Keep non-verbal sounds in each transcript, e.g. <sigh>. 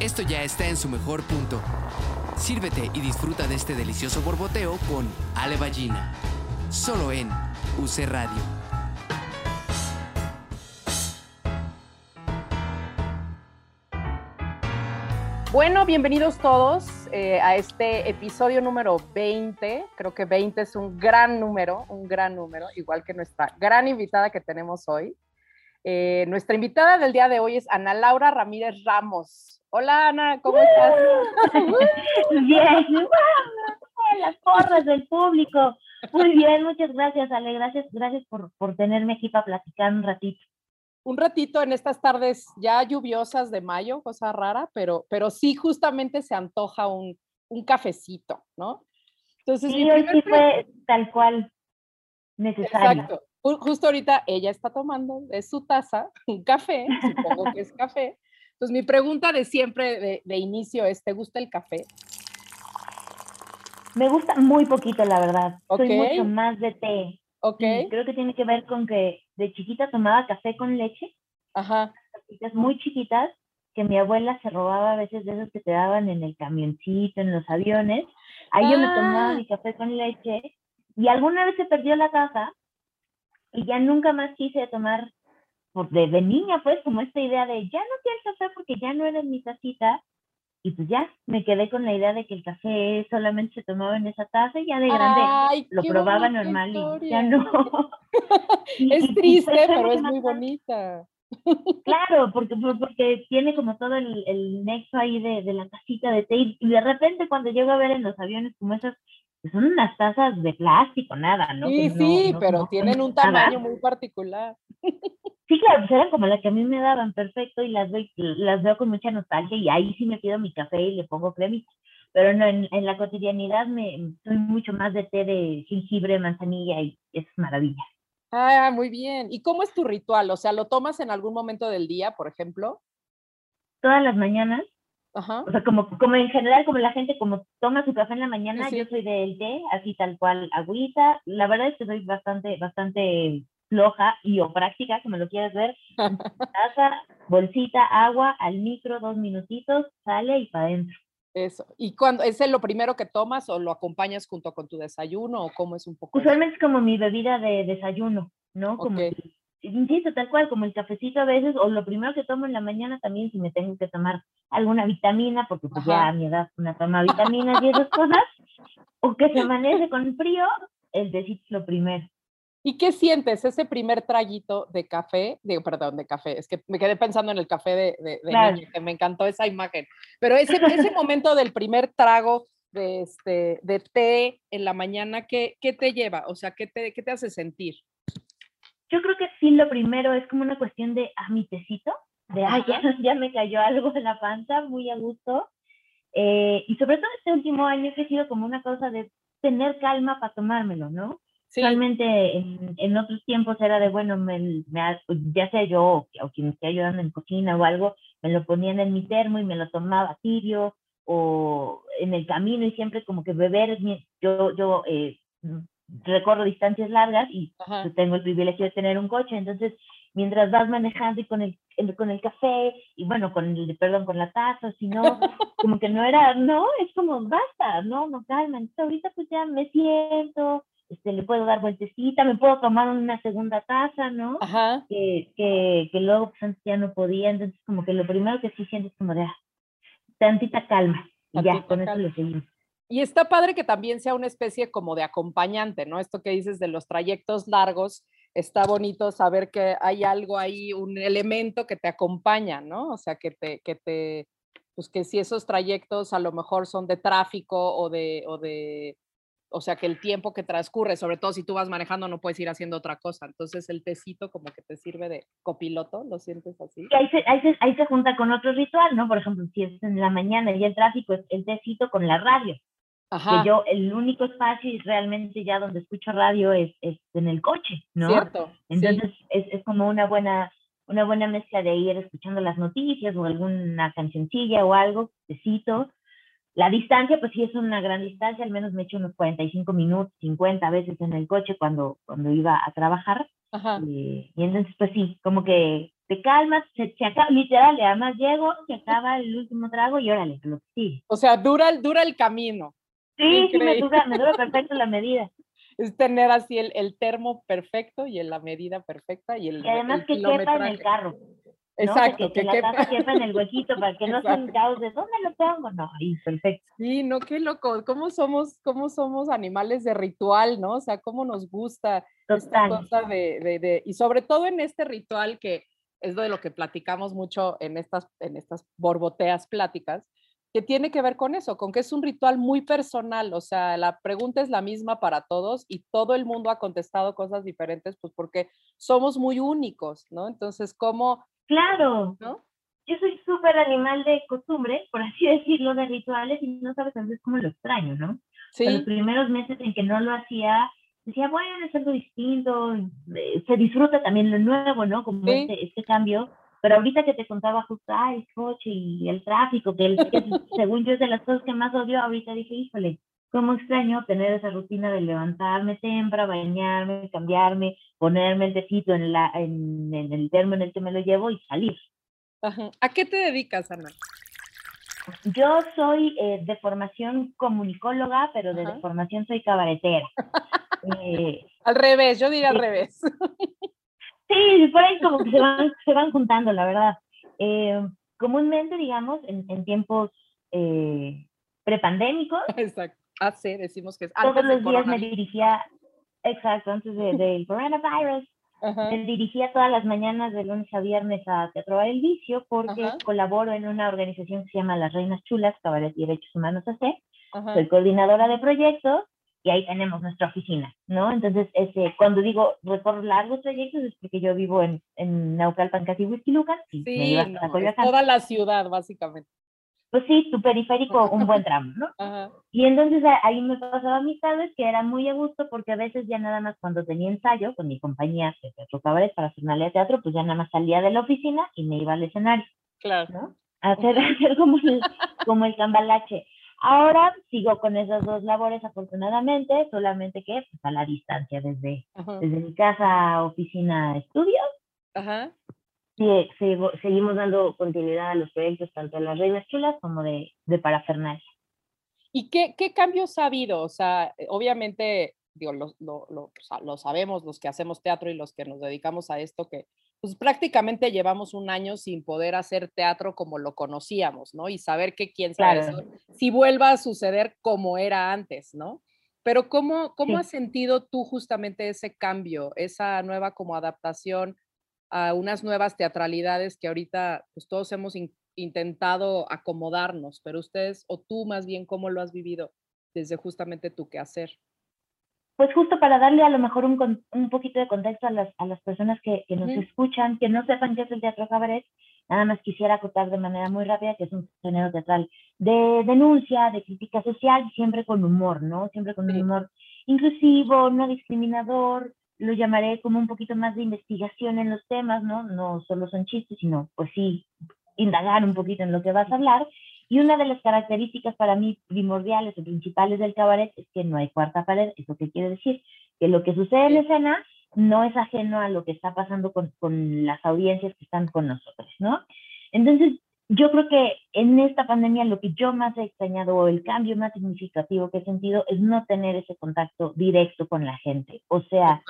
esto ya está en su mejor punto. Sírvete y disfruta de este delicioso borboteo con Ale Ballina. Solo en UC Radio. Bueno, bienvenidos todos eh, a este episodio número 20. Creo que 20 es un gran número, un gran número, igual que nuestra gran invitada que tenemos hoy. Eh, nuestra invitada del día de hoy es Ana Laura Ramírez Ramos. Hola Ana, ¿cómo estás? <laughs> Bien, las porras del público. Muy bien, muchas gracias Ale, gracias, gracias por, por tenerme aquí para platicar un ratito un ratito en estas tardes ya lluviosas de mayo, cosa rara, pero, pero sí justamente se antoja un, un cafecito, ¿no? Entonces, sí, hoy sí fue tal cual necesario. Exacto. Justo ahorita ella está tomando de su taza un café, supongo que es café. Entonces, mi pregunta de siempre, de, de inicio, es, ¿te gusta el café? Me gusta muy poquito, la verdad. Soy mucho más de té. Ok. creo que tiene que ver con que de chiquita tomaba café con leche. Ajá. Muy chiquitas, que mi abuela se robaba a veces de esos que te daban en el camioncito, en los aviones. Ahí yo me tomaba ah. mi café con leche y alguna vez se perdió la caja y ya nunca más quise tomar, por de, de niña pues, como esta idea de ya no quiero café porque ya no era en mi tacita y pues ya me quedé con la idea de que el café solamente se tomaba en esa taza y ya de grande lo probaba normal y ya no. <laughs> es triste, pero es muy bonita. Claro, porque, porque tiene como todo el, el nexo ahí de, de, la tacita de té y de repente cuando llego a ver en los aviones como esas, pues son unas tazas de plástico, nada, ¿no? Sí, sí, pero tienen un tamaño muy particular. Sí, claro, pues eran como las que a mí me daban perfecto y las, veo, las veo con mucha nostalgia y ahí sí me pido mi café y le pongo cremita. Pero no, en, en, la cotidianidad me soy mucho más de té de jengibre, manzanilla y es maravilla. Ah, muy bien. ¿Y cómo es tu ritual? O sea, ¿lo tomas en algún momento del día, por ejemplo? Todas las mañanas. Ajá. O sea, como, como en general, como la gente como toma su café en la mañana, yo soy del té, así tal cual, agüita. La verdad es que soy bastante, bastante floja y o práctica, como lo quieras ver. <laughs> Taza, bolsita, agua, al micro, dos minutitos, sale y para adentro. Eso. ¿Y cuando es lo primero que tomas o lo acompañas junto con tu desayuno o cómo es un poco? Usualmente es como mi bebida de desayuno, ¿no? Como insisto, tal cual, como el cafecito a veces, o lo primero que tomo en la mañana también si me tengo que tomar alguna vitamina, porque pues ya a mi edad una toma <laughs> vitaminas y esas cosas, o que se amanece con frío, el tecito es lo primero. ¿Y qué sientes ese primer traguito de café? Digo, perdón, de café. Es que me quedé pensando en el café de, de, niño, que me encantó esa imagen. Pero ese, ese momento del primer trago de, este, de té en la mañana, ¿qué, ¿qué te lleva? O sea, ¿qué te, ¿qué te hace sentir? Yo creo que sí, lo primero es como una cuestión de, ah, mi tecito, de, ah, ya, <laughs> ya, me cayó algo en la panza, muy a gusto. Eh, y sobre todo este último año que ha sido como una cosa de tener calma para tomármelo, ¿no? Realmente en, otros tiempos era de, bueno, me, ya sea yo o, quien me esté ayudando en cocina o algo, me lo ponían en mi termo y me lo tomaba tibio o en el camino y siempre como que beber, yo, yo eh, recorro distancias largas y pues, tengo el privilegio de tener un coche, entonces mientras vas manejando y con el, con el café y bueno, con el, perdón, con la taza, si no, <laughs> como que no era, no, es como basta, no, no calma, entonces ahorita pues ya me siento, este, le puedo dar vueltecita, me puedo tomar una segunda taza, ¿no? Ajá. Que, que, que luego pues antes ya no podía, entonces como que lo primero que sí siento es como de ah, tantita calma y ya, con eso lo seguimos. Y está padre que también sea una especie como de acompañante, ¿no? Esto que dices de los trayectos largos, está bonito saber que hay algo ahí, un elemento que te acompaña, ¿no? O sea, que te, que te, pues que si esos trayectos a lo mejor son de tráfico o de, o de o sea que el tiempo que transcurre, sobre todo si tú vas manejando, no puedes ir haciendo otra cosa. Entonces el tecito como que te sirve de copiloto, ¿lo sientes así? ahí, se, ahí, se, ahí se junta con otro ritual, ¿no? Por ejemplo, si es en la mañana y el tráfico, es el tecito con la radio. Ajá. Que yo, el único espacio realmente ya donde escucho radio es, es en el coche, ¿no? Cierto. Entonces es, es como una buena una buena mezcla de ir escuchando las noticias o alguna cancioncilla o algo, tecito, la distancia, pues sí es una gran distancia, al menos me echo unos 45 minutos, 50 veces en el coche cuando, cuando iba a trabajar. Y, y, entonces, pues sí, como que te calmas, se, se acaba, literal, además llego, se acaba el último trago y órale, lo que O sea, dura, dura el camino. Sí, sí, me dura, me dura <laughs> perfecto la medida. Es tener así el, el termo perfecto y la medida perfecta y el Y además que quepa en el carro. Exacto, que, la taza quepa en el huequito <laughs> para que no sea un caos de dónde lo pongo. No, ahí, perfecto. Sí, no, qué loco. ¿Cómo somos, cómo somos animales de ritual, no? O sea, cómo nos gusta esta cosa de, de, de, y sobre todo en este ritual que es de lo que platicamos mucho en estas, en estas borboteas pláticas, que tiene que ver con eso, con que es un ritual muy personal, o sea, la pregunta es la misma para todos y todo el mundo ha contestado cosas diferentes, pues porque somos muy únicos, ¿no? Entonces, ¿cómo Claro. ¿no? Yo soy súper animal de costumbre, por así <laughs> decirlo, de rituales, y no sabes a veces cómo lo extraño, ¿no? Sí. los primeros meses en que no lo hacía, decía, bueno, es algo distinto, eh, se disfruta también lo nuevo, ¿no? Como este, este, cambio. Pero ahorita que te contaba justo, ay, el coche y el tráfico, que, el, que según yo es de las cosas que más odio, ahorita dije, híjole, cómo extraño tener esa rutina de levantarme temprano, bañarme, cambiarme, ponerme el tecito en, la, en, el termo en el que me lo llevo y salir. ¿A qué te dedicas, Ana? Yo soy eh, de formación comunicóloga, pero de, formación soy cabaretera. <laughs> Eh, al revés, yo diría al revés. <laughs> Sí, por ahí como que se van, <laughs> se van juntando, la verdad. Eh, comúnmente, digamos, en, en tiempos prepandémicos, Exacto. Ah, sí, decimos que es Todos los días me dirigía, exacto, antes <laughs> del coronavirus, me dirigía todas las mañanas de lunes a viernes a Teatro el Vicio porque colaboro en una organización que se llama Las Reinas Chulas, Cabaret y Derechos Humanos AC. Soy coordinadora de proyectos y ahí tenemos nuestra oficina, ¿no? Entonces, ese, cuando digo recorro largos trayectos es porque yo vivo en, en Naucalpan, casi y sí, me toda la ciudad, básicamente pues sí, tu periférico un buen tramo, ¿no? <laughs> Y entonces ahí me pasaba mis tardes que era muy a gusto porque a veces ya nada más cuando tenía ensayo con mi compañía de teatro cabaret para de teatro, pues ya nada más salía de la oficina y me iba al escenario. Claro. ¿no? hacer, <laughs> hacer como, el, como el cambalache. Ahora sigo con esas dos labores afortunadamente, solamente que pues, a la distancia, desde, desde mi casa, oficina, estudio. Ajá sí, seguimos dando continuidad a los proyectos tanto de las Reinas Chulas como de, de Parafernalia. ¿Y qué, qué, cambios ha habido? O sea, obviamente, digo, lo, lo, lo, lo, sabemos los que hacemos teatro y los que nos dedicamos a esto, que pues prácticamente llevamos un año sin poder hacer teatro como lo conocíamos, ¿no? Y saber que quién sabe si vuelva a suceder como era antes, ¿no? Pero ¿cómo, cómo has sentido tú justamente ese cambio, esa nueva como adaptación? a unas nuevas teatralidades que ahorita pues todos hemos intentado acomodarnos, pero ustedes o tú más bien, ¿cómo lo has vivido desde justamente tu quehacer? Pues justo para darle a lo mejor un, un poquito de contexto a las, a las personas que, que nos escuchan, que no sepan qué es el teatro cabaret, nada más quisiera acotar de manera muy rápida que es un género teatral de denuncia, de crítica social, siempre con humor, ¿no? Siempre con un humor inclusivo, no discriminador, lo llamaré como un poquito más de investigación en los temas, ¿no? No solo son chistes, sino pues sí, indagar un poquito en lo que vas a hablar. Y una de las características para mí primordiales o principales del cabaret es que no hay cuarta pared. ¿Eso qué quiere decir? Que lo que sucede en escena no es ajeno a lo que está pasando con, con las audiencias que están con nosotros, ¿no? Entonces, yo creo que en esta pandemia lo que yo más he extrañado o el cambio más significativo que he sentido es no tener ese contacto directo con la gente. O sea,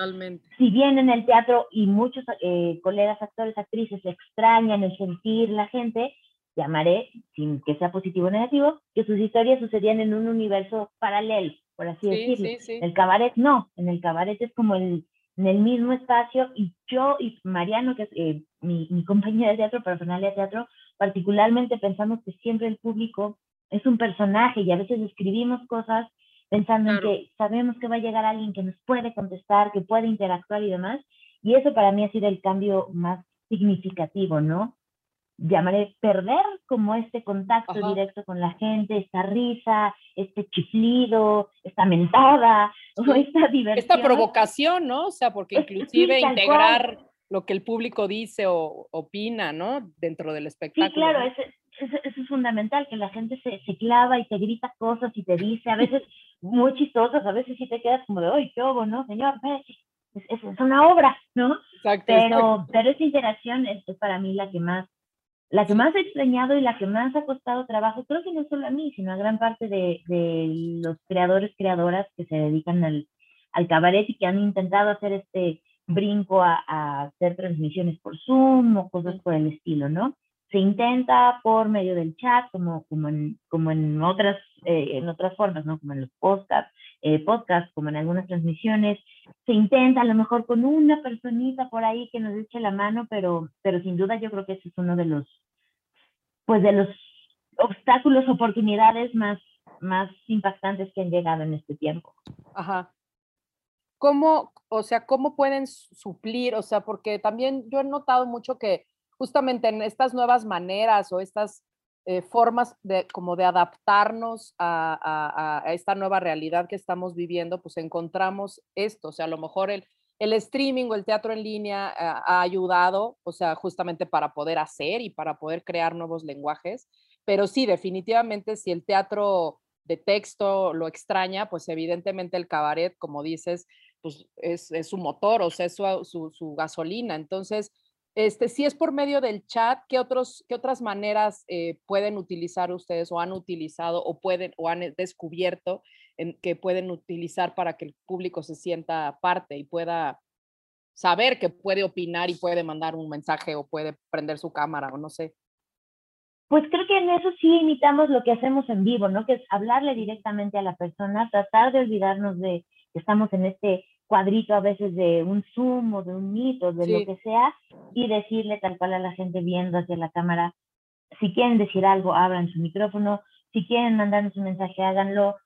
si bien en el teatro y muchos eh, colegas, actores, actrices extrañan el sentir la gente, llamaré, sin que sea positivo o negativo, que sus historias sucedían en un universo paralelo, por así decirlo. El cabaret no, en el cabaret es como el, en el mismo espacio y yo y Mariano, que es eh, mi, mi compañera de teatro, personal de teatro, particularmente pensamos que siempre el público es un personaje y a veces escribimos cosas pensando en que sabemos que va a llegar alguien que nos puede contestar, que puede interactuar y demás. Y eso para mí ha sido el cambio más significativo, ¿no? Llamaré perder como este contacto directo con la gente, esta risa, este chiflido, esta mentada, <laughs> esta diversión. Esta provocación, ¿no? O sea, porque inclusive integrar lo que el público dice o opina, ¿no? Dentro del espectáculo. Sí, claro, eso, es fundamental, que la gente se, se, clava y te grita cosas y te dice, a veces muy chistosas, a veces sí te quedas como de, ¡ay, qué obo, no, señor! Es, es, una obra, ¿no? pero, pero esa interacción es, para mí la que más la que más he extrañado y la que más ha costado trabajo, creo que no solo a mí, sino a gran parte de, de los creadores, creadoras que se dedican al, al cabaret y que han intentado hacer este brinco a, a, hacer transmisiones por Zoom o cosas por el estilo, ¿no? Se intenta por medio del chat, como, como, en, como en, otras, eh, en otras formas, ¿no? Como en los podcasts, eh, podcast, como en algunas transmisiones. Se intenta a lo mejor con una personita por ahí que nos eche la mano, pero, pero sin duda yo creo que ese es uno de los, pues de los obstáculos, oportunidades más, más impactantes que han llegado en este tiempo. Ajá. ¿Cómo, o sea, cómo pueden suplir? O sea, porque también yo he notado mucho que justamente en estas nuevas maneras o estas eh, formas de como de adaptarnos a, esta nueva realidad que estamos viviendo, pues encontramos esto, o sea, a lo mejor el, el streaming o el teatro en línea ha, ha ayudado, o sea, justamente para poder hacer y para poder crear nuevos lenguajes, pero sí, definitivamente si el teatro de texto lo extraña, pues evidentemente el cabaret, como dices, pues es, es su motor, o sea, es su, su gasolina. Entonces, este, si es por medio del chat, ¿qué, otros, qué otras maneras eh, pueden utilizar ustedes o han utilizado o pueden o han descubierto en, que pueden utilizar para que el público se sienta parte y pueda saber que puede opinar y puede mandar un mensaje o puede prender su cámara o no sé? Pues creo que en eso sí imitamos lo que hacemos en vivo, ¿no? Que es hablarle directamente a la persona, tratar de olvidarnos de que estamos en este cuadrito a veces de un Zoom o de un Meet o de lo que sea y decirle tal cual a la gente viendo hacia la cámara, si quieren decir algo, abran su micrófono, si quieren mandarnos un mensaje, háganlo,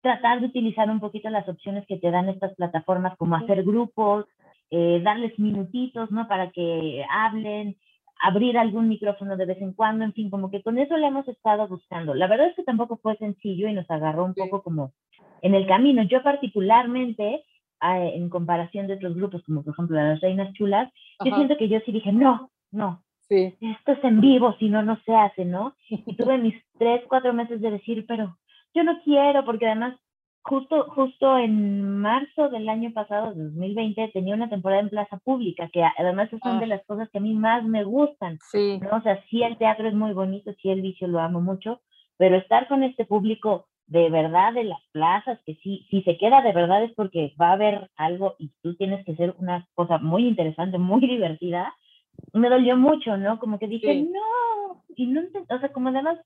tratar de utilizar un poquito las opciones que te dan estas plataformas como hacer grupos, eh, darles minutitos, ¿no? Para que hablen, abrir algún micrófono de vez en cuando, en fin, como que con eso le hemos estado buscando. La verdad es que tampoco fue sencillo y nos agarró un poco como en el camino. Yo particularmente en comparación de otros grupos, como por ejemplo las Reinas Chulas, yo siento que yo sí dije, no, no, sí. esto es en vivo, si no, no se hace, ¿no? <laughs> Y tuve mis tres, cuatro meses de decir, pero yo no quiero, porque además justo, justo en marzo del año pasado, 2020, tenía una temporada en plaza pública, que además son de ah. las cosas que a mí más me gustan, sí. ¿no? O sea, sí el teatro es muy bonito, sí el vicio lo amo mucho, pero estar con este público de verdad de las plazas, que sí, si se queda de verdad es porque va a haber algo y tú tienes que hacer una cosa muy interesante, muy <laughs> divertida, me dolió mucho, ¿no? Como que dije, no, y no, o sea, como además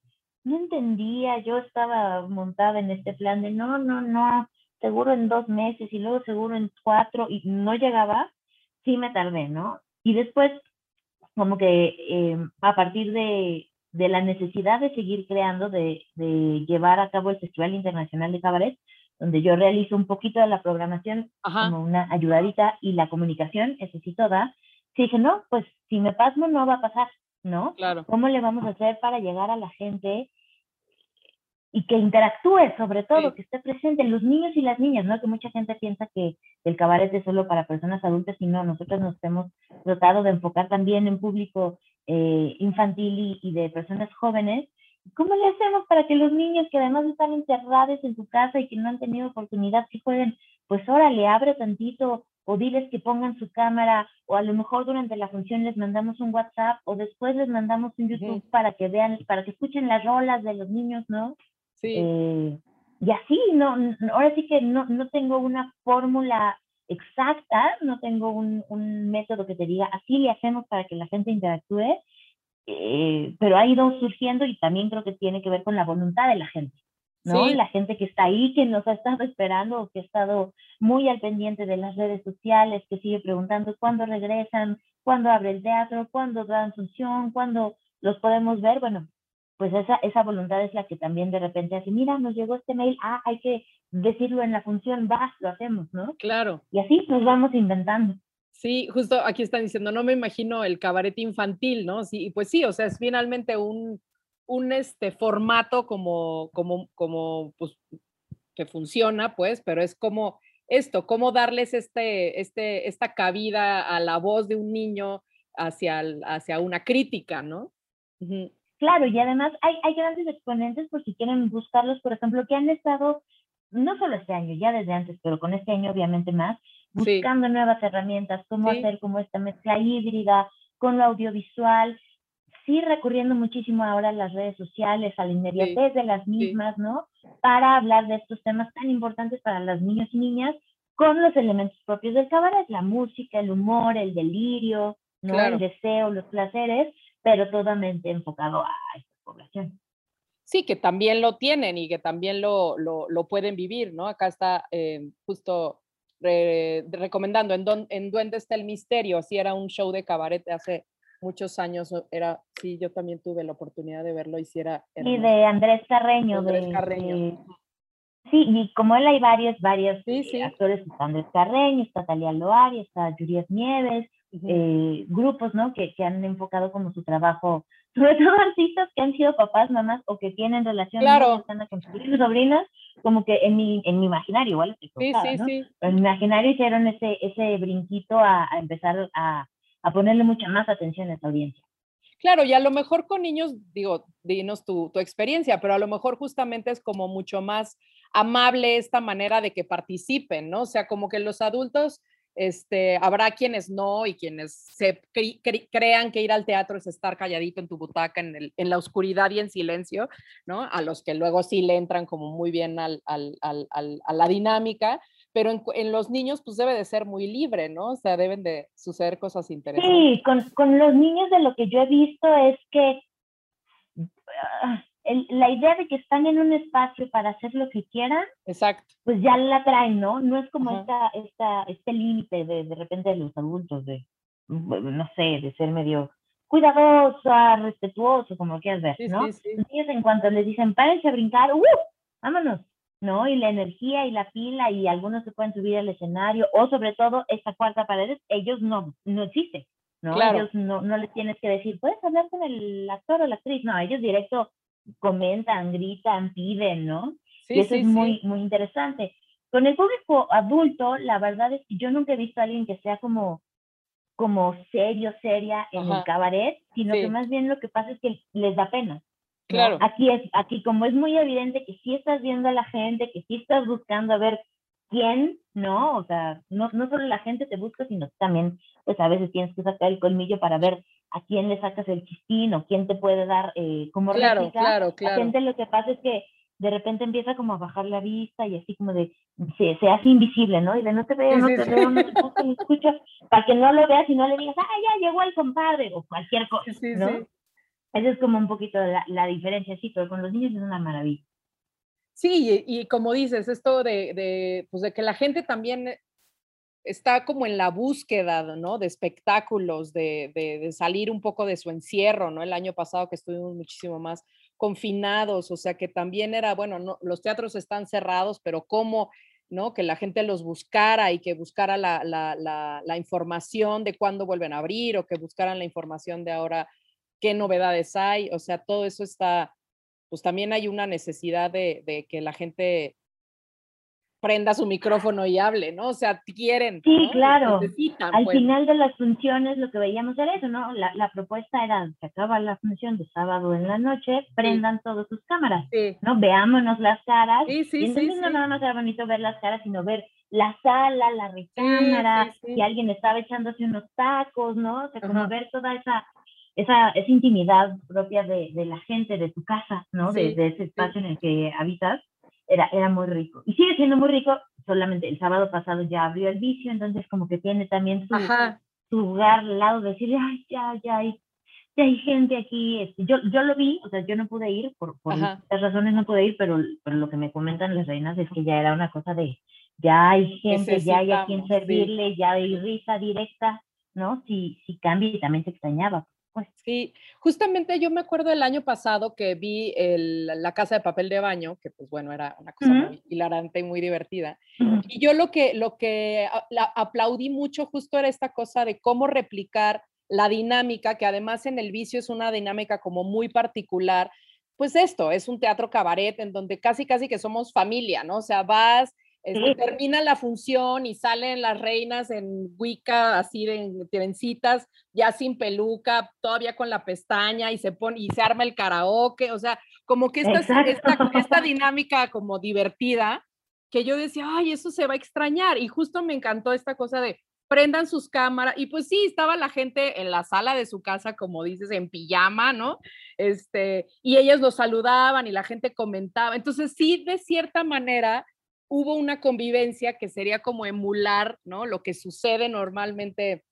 no entendía, yo estaba montada en este plan de, no, no, no, seguro en dos meses y luego seguro en cuatro y no llegaba, sí me tardé, ¿no? Y después, como que eh, a partir de, de la necesidad de seguir creando, de, de, llevar a cabo el Festival Internacional de Cabaret, donde yo realizo un poquito de la programación como una ayudadita y la comunicación, eso sí toda, dije, no, pues si me pasmo no va a pasar, ¿no? Claro. ¿Cómo le vamos a hacer para llegar a la gente y que interactúe sobre todo, que esté presente, los niños y las niñas, ¿no? Que mucha gente piensa que el cabaret es solo para personas adultas y no, nosotros nos hemos tratado de enfocar también en público eh, infantil y, de personas jóvenes. ¿Cómo le hacemos para que los niños que además están encerrados en su casa y que no han tenido oportunidad, si pueden, pues ahora le abre tantito o diles que pongan su cámara o a lo mejor durante la función les mandamos un WhatsApp o después les mandamos un YouTube para que vean, para que escuchen las rolas de los niños, ¿no? Eh, y así, no, ahora sí que no, no tengo una fórmula exacta, no tengo un, un, método que te diga, así le hacemos para que la gente interactúe, eh, pero ha ido surgiendo y también creo que tiene que ver con la voluntad de la gente, ¿no? La gente que está ahí, que nos ha estado esperando, que ha estado muy al pendiente de las redes sociales, que sigue preguntando cuándo regresan, cuándo abre el teatro, cuándo dan función, cuándo los podemos ver, bueno, pues esa, esa voluntad es la que también de repente hace, mira, nos llegó este mail, ah, hay que decirlo en la función, va, lo hacemos, ¿no? Claro. Y así nos vamos inventando. Sí, justo aquí están diciendo, no me imagino el cabaret infantil, ¿no? Sí, pues sí, o sea, es finalmente un, un este formato como, como, como, pues, que funciona, pues, pero es como esto, cómo darles este, este, esta cabida a la voz de un niño hacia, hacia una crítica, ¿no? Claro, y además hay, hay grandes exponentes por si quieren buscarlos, por ejemplo, que han estado, no solo este año, ya desde antes, pero con este año obviamente más, buscando nuevas herramientas, cómo hacer como esta mezcla híbrida con lo audiovisual, sí recurriendo muchísimo ahora a las redes sociales, a la inmediatez de las mismas, ¿no? Para hablar de estos temas tan importantes para los niños y niñas con los elementos propios del cabaret, la música, el humor, el delirio, ¿no? El deseo, los placeres, pero totalmente enfocado a esta población. Sí, que también lo tienen y que también lo, lo, lo pueden vivir, ¿no? Acá está eh, justo recomendando en, don, en Duende está el misterio, así era un show de cabaret hace muchos años, era, sí, yo también tuve la oportunidad de verlo, hiciera... Y de Andrés Carreño. Andrés Carreño. sí, y como él hay varios, varios sí, actores, está Andrés Carreño, está Talia Loari, está Juliet Nieves, eh, grupos, ¿no? Que, que, han enfocado como su trabajo, sobre todo <laughs> artistas que han sido papás, mamás o que tienen relaciones claro. con sus sobrinas, como que en mi, en mi imaginario, igual estoy sí, sí, ¿no? sí. en mi imaginario hicieron ese, ese brinquito a, a empezar a, a, ponerle mucha más atención a esa audiencia. Claro, y a lo mejor con niños, digo, dinos tu, tu experiencia, pero a lo mejor justamente es como mucho más amable esta manera de que participen, ¿no? O sea, como que los adultos este, habrá quienes no y quienes crean que ir al teatro es estar calladito en tu butaca en, la oscuridad y en silencio, ¿no? A los que luego sí le entran como muy bien al, a la dinámica, pero en, los niños pues debe de ser muy libre, ¿no? O sea, deben de suceder cosas interesantes. Sí, con, con los niños de lo que yo he visto es que ah, la idea de que están en un espacio para hacer lo que quieran, Exacto. pues ya la traen, ¿no? No es como esta, esta, este límite de, de repente de los adultos, de, no sé, de ser medio cuidadosa, respetuoso, como quieras ver, ¿no? Sí, sí, en cuanto les dicen, párense a brincar, ¡uh! Vámonos, ¿no? Y la energía y la pila y algunos se pueden subir al escenario, o sobre todo esta cuarta pared, ellos no, no existen, ¿no? Claro. Ellos no, no les tienes que decir, puedes hablar con el actor o la actriz, no, ellos directo comentan, gritan, piden, ¿no? Sí, y eso es muy, muy interesante. Con el público adulto, la verdad es que yo nunca he visto a alguien que sea como, como serio, seria en el cabaret, sino que más bien lo que pasa es que les da pena. Claro. Aquí es, aquí como es muy evidente que sí estás viendo a la gente, que sí estás buscando a ver quién, ¿no? O sea, no, no solo la gente te busca, sino también, pues a veces tienes que sacar el colmillo para ver a quién le sacas el chistín o quién te puede dar eh, como claro, réplica. Claro, claro. La gente lo que pasa es que de repente empieza como a bajar la vista y así como de, se, se hace invisible, ¿no? Y de no te veo, no te veo, no te escucho, no escucho, para que no lo veas y no le digas, ah, ya llegó el compadre, o cualquier cosa, ¿no? Esa es como un poquito la, la diferencia, sí, pero con los niños es una maravilla. Sí, y, y como dices, esto de, de, pues de que la gente también está como en la búsqueda, ¿no? De espectáculos, de, de, salir un poco de su encierro, ¿no? El año pasado que estuvimos muchísimo más confinados, o sea que también era, bueno, no, los teatros están cerrados, pero cómo, ¿no? Que la gente los buscara y que buscara la, la, la, la información de cuándo vuelven a abrir o que buscaran la información de ahora qué novedades hay, o sea, todo eso está, pues también hay una necesidad de, de que la gente prenda su micrófono y hable, ¿no? O sea, quieren. Sí, claro. Al pues. final de las funciones lo que veíamos era eso, ¿no? La, la propuesta era, se acaba la función de sábado en la noche, prendan todas sus cámaras, sí. ¿no? Veámonos las caras. Sí, sí, y entonces sí, no nada más era bonito ver las caras, sino ver la sala, la recámara, si alguien estaba echándose unos tacos, ¿no? O sea, como ver toda esa esa, esa intimidad propia de, de, la gente, de tu casa, ¿no? de, de, ese espacio en el que habitas era, era muy rico. Y sigue siendo muy rico, solamente el sábado pasado ya abrió el vicio, entonces como que tiene también su, su lugar al lado de decir, ay, ya, ya hay, ya hay gente aquí. Este, yo, yo lo vi, o sea, yo no pude ir, por, por razones no pude ir, pero, pero lo que me comentan las reinas es que ya era una cosa de, ya hay gente, ya hay a quien servirle, ya hay risa directa, ¿no? Si, si cambia y también se extrañaba. Pues. Sí, justamente yo me acuerdo el año pasado que vi el, la casa de papel de baño, que pues bueno, era una cosa uh -huh. muy hilarante y muy divertida. Uh -huh. Y yo lo que, lo que la, aplaudí mucho justo era esta cosa de cómo replicar la dinámica, que además en el vicio es una dinámica como muy particular. Pues esto, es un teatro cabaret en donde casi, casi que somos familia, ¿no? O sea, vas, este, termina la función y salen las reinas en Wicca, así de trencitas, ya sin peluca, todavía con la pestaña y se pone y se arma el karaoke, o sea, como que esta, esta, esta, dinámica como divertida que yo decía, ay, eso se va a extrañar. Y justo me encantó esta cosa de prendan sus cámaras. Y pues sí, estaba la gente en la sala de su casa, como dices, en pijama, ¿no? Este, y ellos los saludaban y la gente comentaba. Entonces sí, de cierta manera, hubo una convivencia que sería como emular, ¿no? Lo que sucede normalmente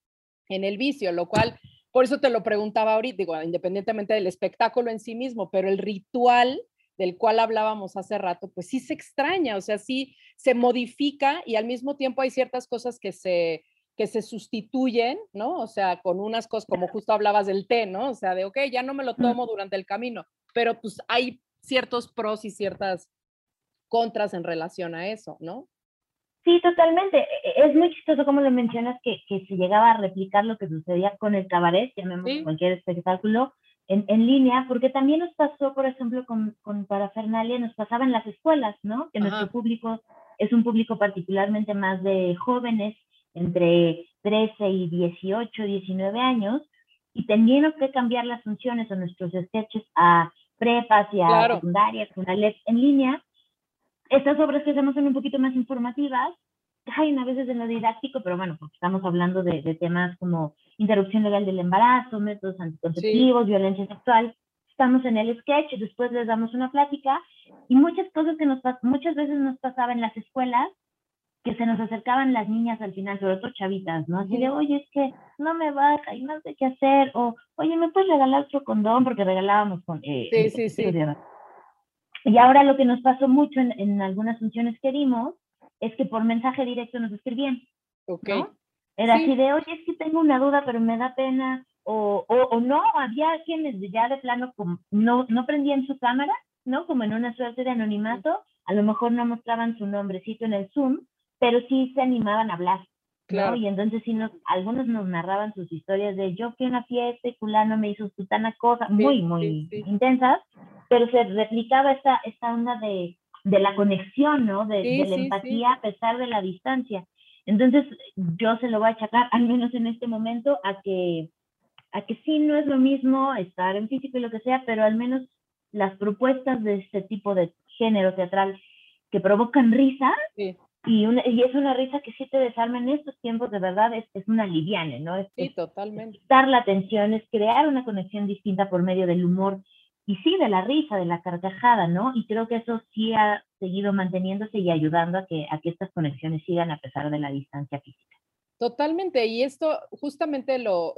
en el vicio, lo cual, por eso te lo preguntaba ahorita, digo, independientemente del espectáculo en sí mismo, pero el ritual del cual hablábamos hace rato, pues sí se extraña, o sea, sí se modifica y al mismo tiempo hay ciertas cosas que se, que se sustituyen, ¿no? O sea, con unas cosas como justo hablabas del té, ¿no? O sea, de, ok, ya no me lo tomo durante el camino, pero pues hay ciertos pros y ciertas contras en relación a eso, ¿no? Sí, totalmente. E, e, es muy chistoso como lo mencionas que, que se llegaba a replicar lo que sucedía con el cabaret, llamemos cualquier espectáculo, en, en, línea, porque también nos pasó, por ejemplo, con, con Parafernalia, nos pasaba en las escuelas, ¿no? Que nuestro público es un público particularmente más de jóvenes, entre 13 y 18, 19 años, y teniendo que cambiar las funciones o nuestros sketches a prepas y a secundarias, una LED en línea, estas obras que hacemos son un poquito más informativas, caen a veces en lo didáctico, pero bueno, porque estamos hablando de, de temas como interrupción legal del embarazo, métodos anticonceptivos, violencia sexual. Estamos en el sketch, después les damos una plática y muchas cosas que nos muchas veces nos pasaba en las escuelas que se nos acercaban las niñas al final, sobre todo chavitas, ¿no? Así de, oye, es que no me baja y no sé qué hacer, o, oye, ¿me puedes regalar otro condón? Porque regalábamos con... Eh, sí, sí, sí. Y ahora lo que nos pasó mucho en, en, algunas funciones que dimos es que por mensaje directo nos escribían. Ok. Era así de, oye, es que tengo una duda, pero me da pena. O, o, o no, había quienes ya de plano como no, no prendían su cámara, ¿no? Como en una suerte de anonimato, a lo mejor no mostraban su nombrecito en el Zoom, pero sí se animaban a hablar. Claro. Y entonces sí nos, algunos nos narraban sus historias de yo fui a una fiesta y fulano me hizo su tana cosa, muy, muy intensas, pero se replicaba esta, esta onda de, de la conexión, ¿no? De, de la empatía a pesar de la distancia. Entonces, yo se lo voy a achacar, al menos en este momento, a que, a que sí no es lo mismo estar en físico y lo que sea, pero al menos las propuestas de este tipo de género teatral que provocan risa, y, una, y es una risa que sí te desarma en estos tiempos, de verdad, es, es una liviane, ¿no? Es, sí, totalmente. dar la atención, es crear una conexión distinta por medio del humor y sí, de la risa, de la carcajada, ¿no? Y creo que eso sí ha seguido manteniéndose y ayudando a que, a que estas conexiones sigan a pesar de la distancia física. Totalmente, y esto justamente lo,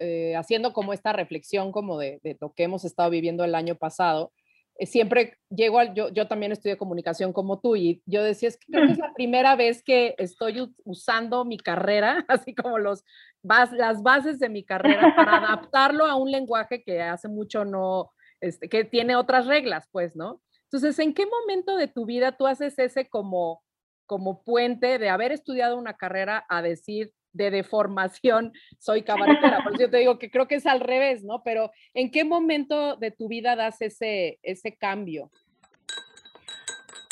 eh, haciendo como esta reflexión como de, de, lo que hemos estado viviendo el año pasado, eh, siempre llego al, yo, yo también estudié comunicación como tú y yo decía, es que creo que es <laughs> la primera vez que estoy usando mi carrera, <laughs> así como los, las bases de mi carrera, para adaptarlo a un lenguaje que hace mucho no, este, que tiene otras reglas, pues, ¿no? Entonces, ¿en qué momento de tu vida tú haces ese como, como puente de haber estudiado una carrera a decir, de deformación, soy cabaretera. Por eso yo te digo que creo que es al revés, ¿no? Pero ¿en qué momento de tu vida das ese, ese cambio?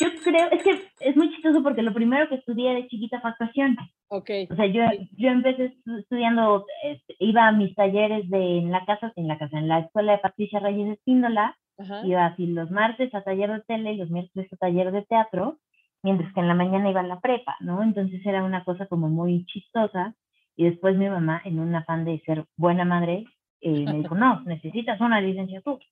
Yo creo, es que es muy chistoso porque lo primero que estudié de chiquita fue actuación. Ok. O sea, yo, yo empecé estudiando, este, iba a mis talleres de, en la casa, en la casa, en la escuela de Patricia Reyes Espíndola, iba así los martes a taller de tele y los miércoles a taller de teatro, mientras que en la mañana iba a la prepa, ¿no? Entonces era una cosa como muy chistosa. Y después mi mamá, en un afán de ser buena madre, eh, me dijo, no, necesitas una licenciatura.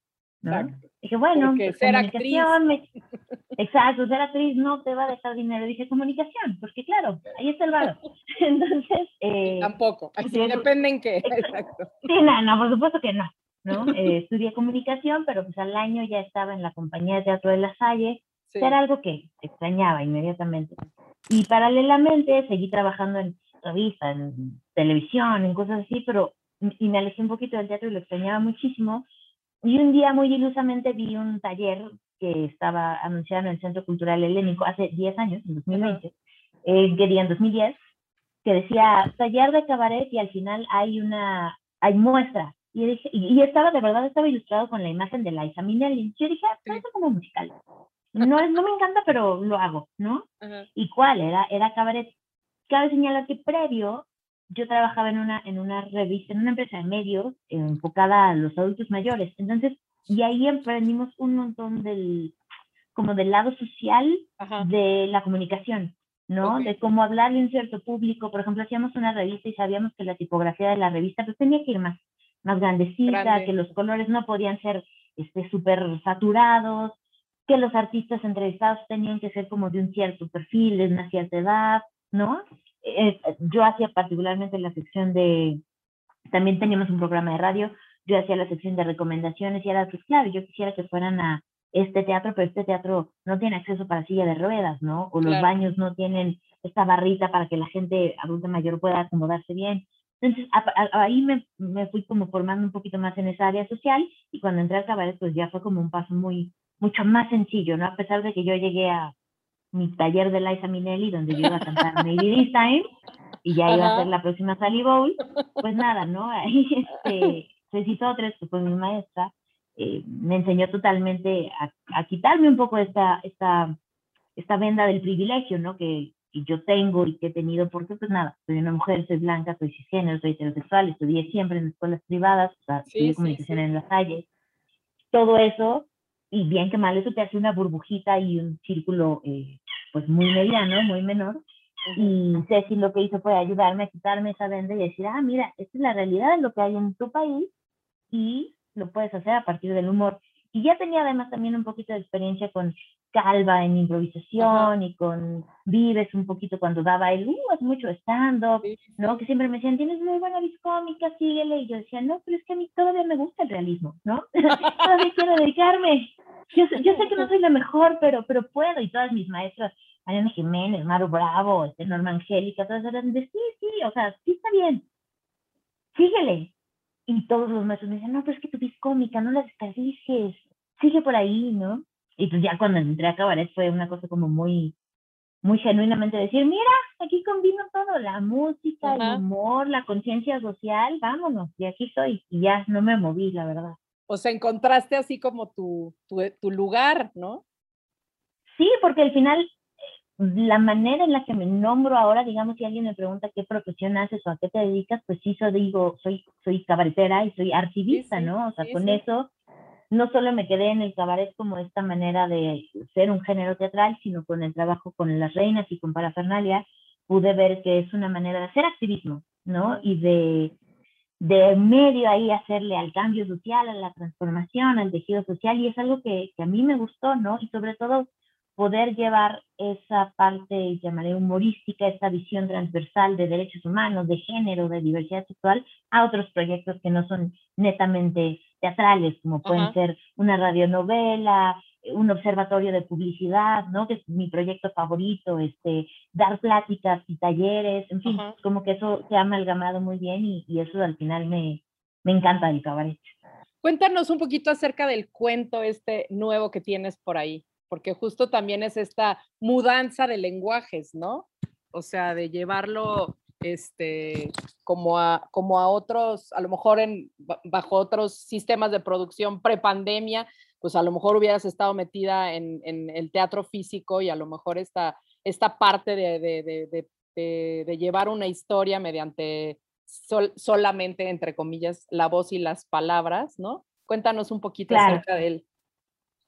¿No? Dije, bueno, pues, ser comunicación, me... <laughs> exacto, ser actriz no te va a dejar dinero. Dije, comunicación, porque claro, ahí está el valor. <laughs> <laughs> Entonces... Eh, Tampoco, así depende en qué. Exacto. Sí, no, no, por supuesto que no. ¿no? Eh, estudié comunicación, pero pues al año ya estaba en la compañía de teatro de La Salle, era algo que extrañaba inmediatamente. Y paralelamente seguí trabajando en revistas, en televisión, en cosas así, pero y me alejé un poquito del teatro y lo extrañaba muchísimo. Y un día muy ilusamente vi un taller que estaba anunciado en el Centro Cultural Helénico hace 10 años, en 2020, eh, que día en 2010, que decía taller de cabaret y al final hay una, hay muestra. Y, dije, y, estaba, de verdad, estaba ilustrado con la imagen de Liza Minnelli. Yo dije, ah, es como musical. No, es, <laughs> no me encanta, pero lo hago, ¿no? ¿Y cuál? Era, era cabaret. Cabe señalar que previo yo trabajaba en una, en una revista, en una empresa de medios enfocada a los adultos mayores. Entonces, y ahí emprendimos un montón del, como del lado social de la comunicación, ¿no? De cómo hablarle a un cierto público. Por ejemplo, hacíamos una revista y sabíamos que la tipografía de la revista pues tenía que ir más, más grandecita, que los colores no podían ser este súper saturados, que los artistas entrevistados tenían que ser como de un cierto perfil, de una cierta edad, ¿no? Eh, yo hacía particularmente la sección de, también teníamos un programa de radio, yo hacía la sección de recomendaciones y era, pues claro, yo quisiera que fueran a este teatro, pero este teatro no tiene acceso para silla de ruedas, ¿no? O los baños no tienen esta barrita para que la gente adulta mayor pueda acomodarse bien. Entonces, ahí me, me, fui como formando un poquito más en esa área social y cuando entré al cabaret, pues ya fue como un paso muy, mucho más sencillo, ¿no? A pesar de que yo llegué a mi taller de Liza Minelli, donde yo iba a cantar Maybe This Time, y ya iba a ser la próxima Sally Bowl, pues nada, ¿no? Ahí, este, Ceci Sotres, que fue mi maestra, eh, me enseñó totalmente a, quitarme un poco esta, esta, esta venda del privilegio, ¿no? Que, yo tengo y que he tenido, porque pues nada, soy una mujer, soy blanca, soy cisgénero, soy heterosexual, estudié siempre en escuelas privadas, o sea, estudié comunicación en las calles. Todo eso, y bien que mal, eso te hace una burbujita y un círculo eh, pues muy mediano, muy menor. Y Ceci lo que hizo fue ayudarme a quitarme esa venda y decir, ah, mira, esta es la realidad de lo que hay en tu país y lo puedes hacer a partir del humor. Y ya tenía además también un poquito de experiencia con Calva en improvisación y con Vives un poquito cuando daba el, uh, es mucho stand-up, ¿no? Que siempre me decían, tienes muy buena viscómica, síguele. Y yo decía, no, pero es que a mí todavía me gusta el realismo, ¿no? <laughs> todavía quiero dedicarme. Yo, yo, sé que no soy la mejor, pero, pero puedo. Y todas mis maestras, Mariana Jiménez, Maru Bravo, este, Norma Angélica, todas eran de sí, sí, o sea, sí está bien. Síguele. Y todos los maestros me decían, no, pero es que tu viscómica, no la desperdicies, sigue por ahí, ¿no? Y pues ya cuando entré a cabaret fue una cosa como muy, muy genuinamente decir, mira, aquí combino todo, la música, el humor, la conciencia social, vámonos, y aquí estoy, y ya no me moví, la verdad. O sea, encontraste así como tu, tu, tu lugar, ¿no? Sí, porque al final la manera en la que me nombro ahora, digamos, si alguien me pregunta qué profesión haces o a qué te dedicas, pues sí, yo digo, soy, soy cabaretera y soy archivista, ¿no? O sea, con eso no solo me quedé en el cabaret como esta manera de ser un género teatral, sino con el trabajo con las reinas y con parafernalia, pude ver que es una manera de hacer activismo, ¿no? Y de, de medio ahí hacerle al cambio social, a la transformación, al tejido social, y es algo que, que a mí me gustó, ¿no? Y sobre todo poder llevar esa parte, llamaré humorística, esa visión transversal de derechos humanos, de género, de diversidad sexual, a otros proyectos que no son netamente teatrales, como pueden ser una radionovela, un observatorio de publicidad, ¿no? Que es mi proyecto favorito, este, dar pláticas y talleres, en fin, como que eso se ha amalgamado muy bien y, y eso al final me, me encanta del cabaret. Cuéntanos un poquito acerca del cuento este nuevo que tienes por ahí porque justo también es esta mudanza de lenguajes, ¿no? O sea, de llevarlo este, como, a, como a otros, a lo mejor en, bajo otros sistemas de producción prepandemia, pues a lo mejor hubieras estado metida en, el teatro físico y a lo mejor esta, esta parte de, llevar una historia mediante solamente, entre comillas, la voz y las palabras, ¿no? Cuéntanos un poquito acerca de él.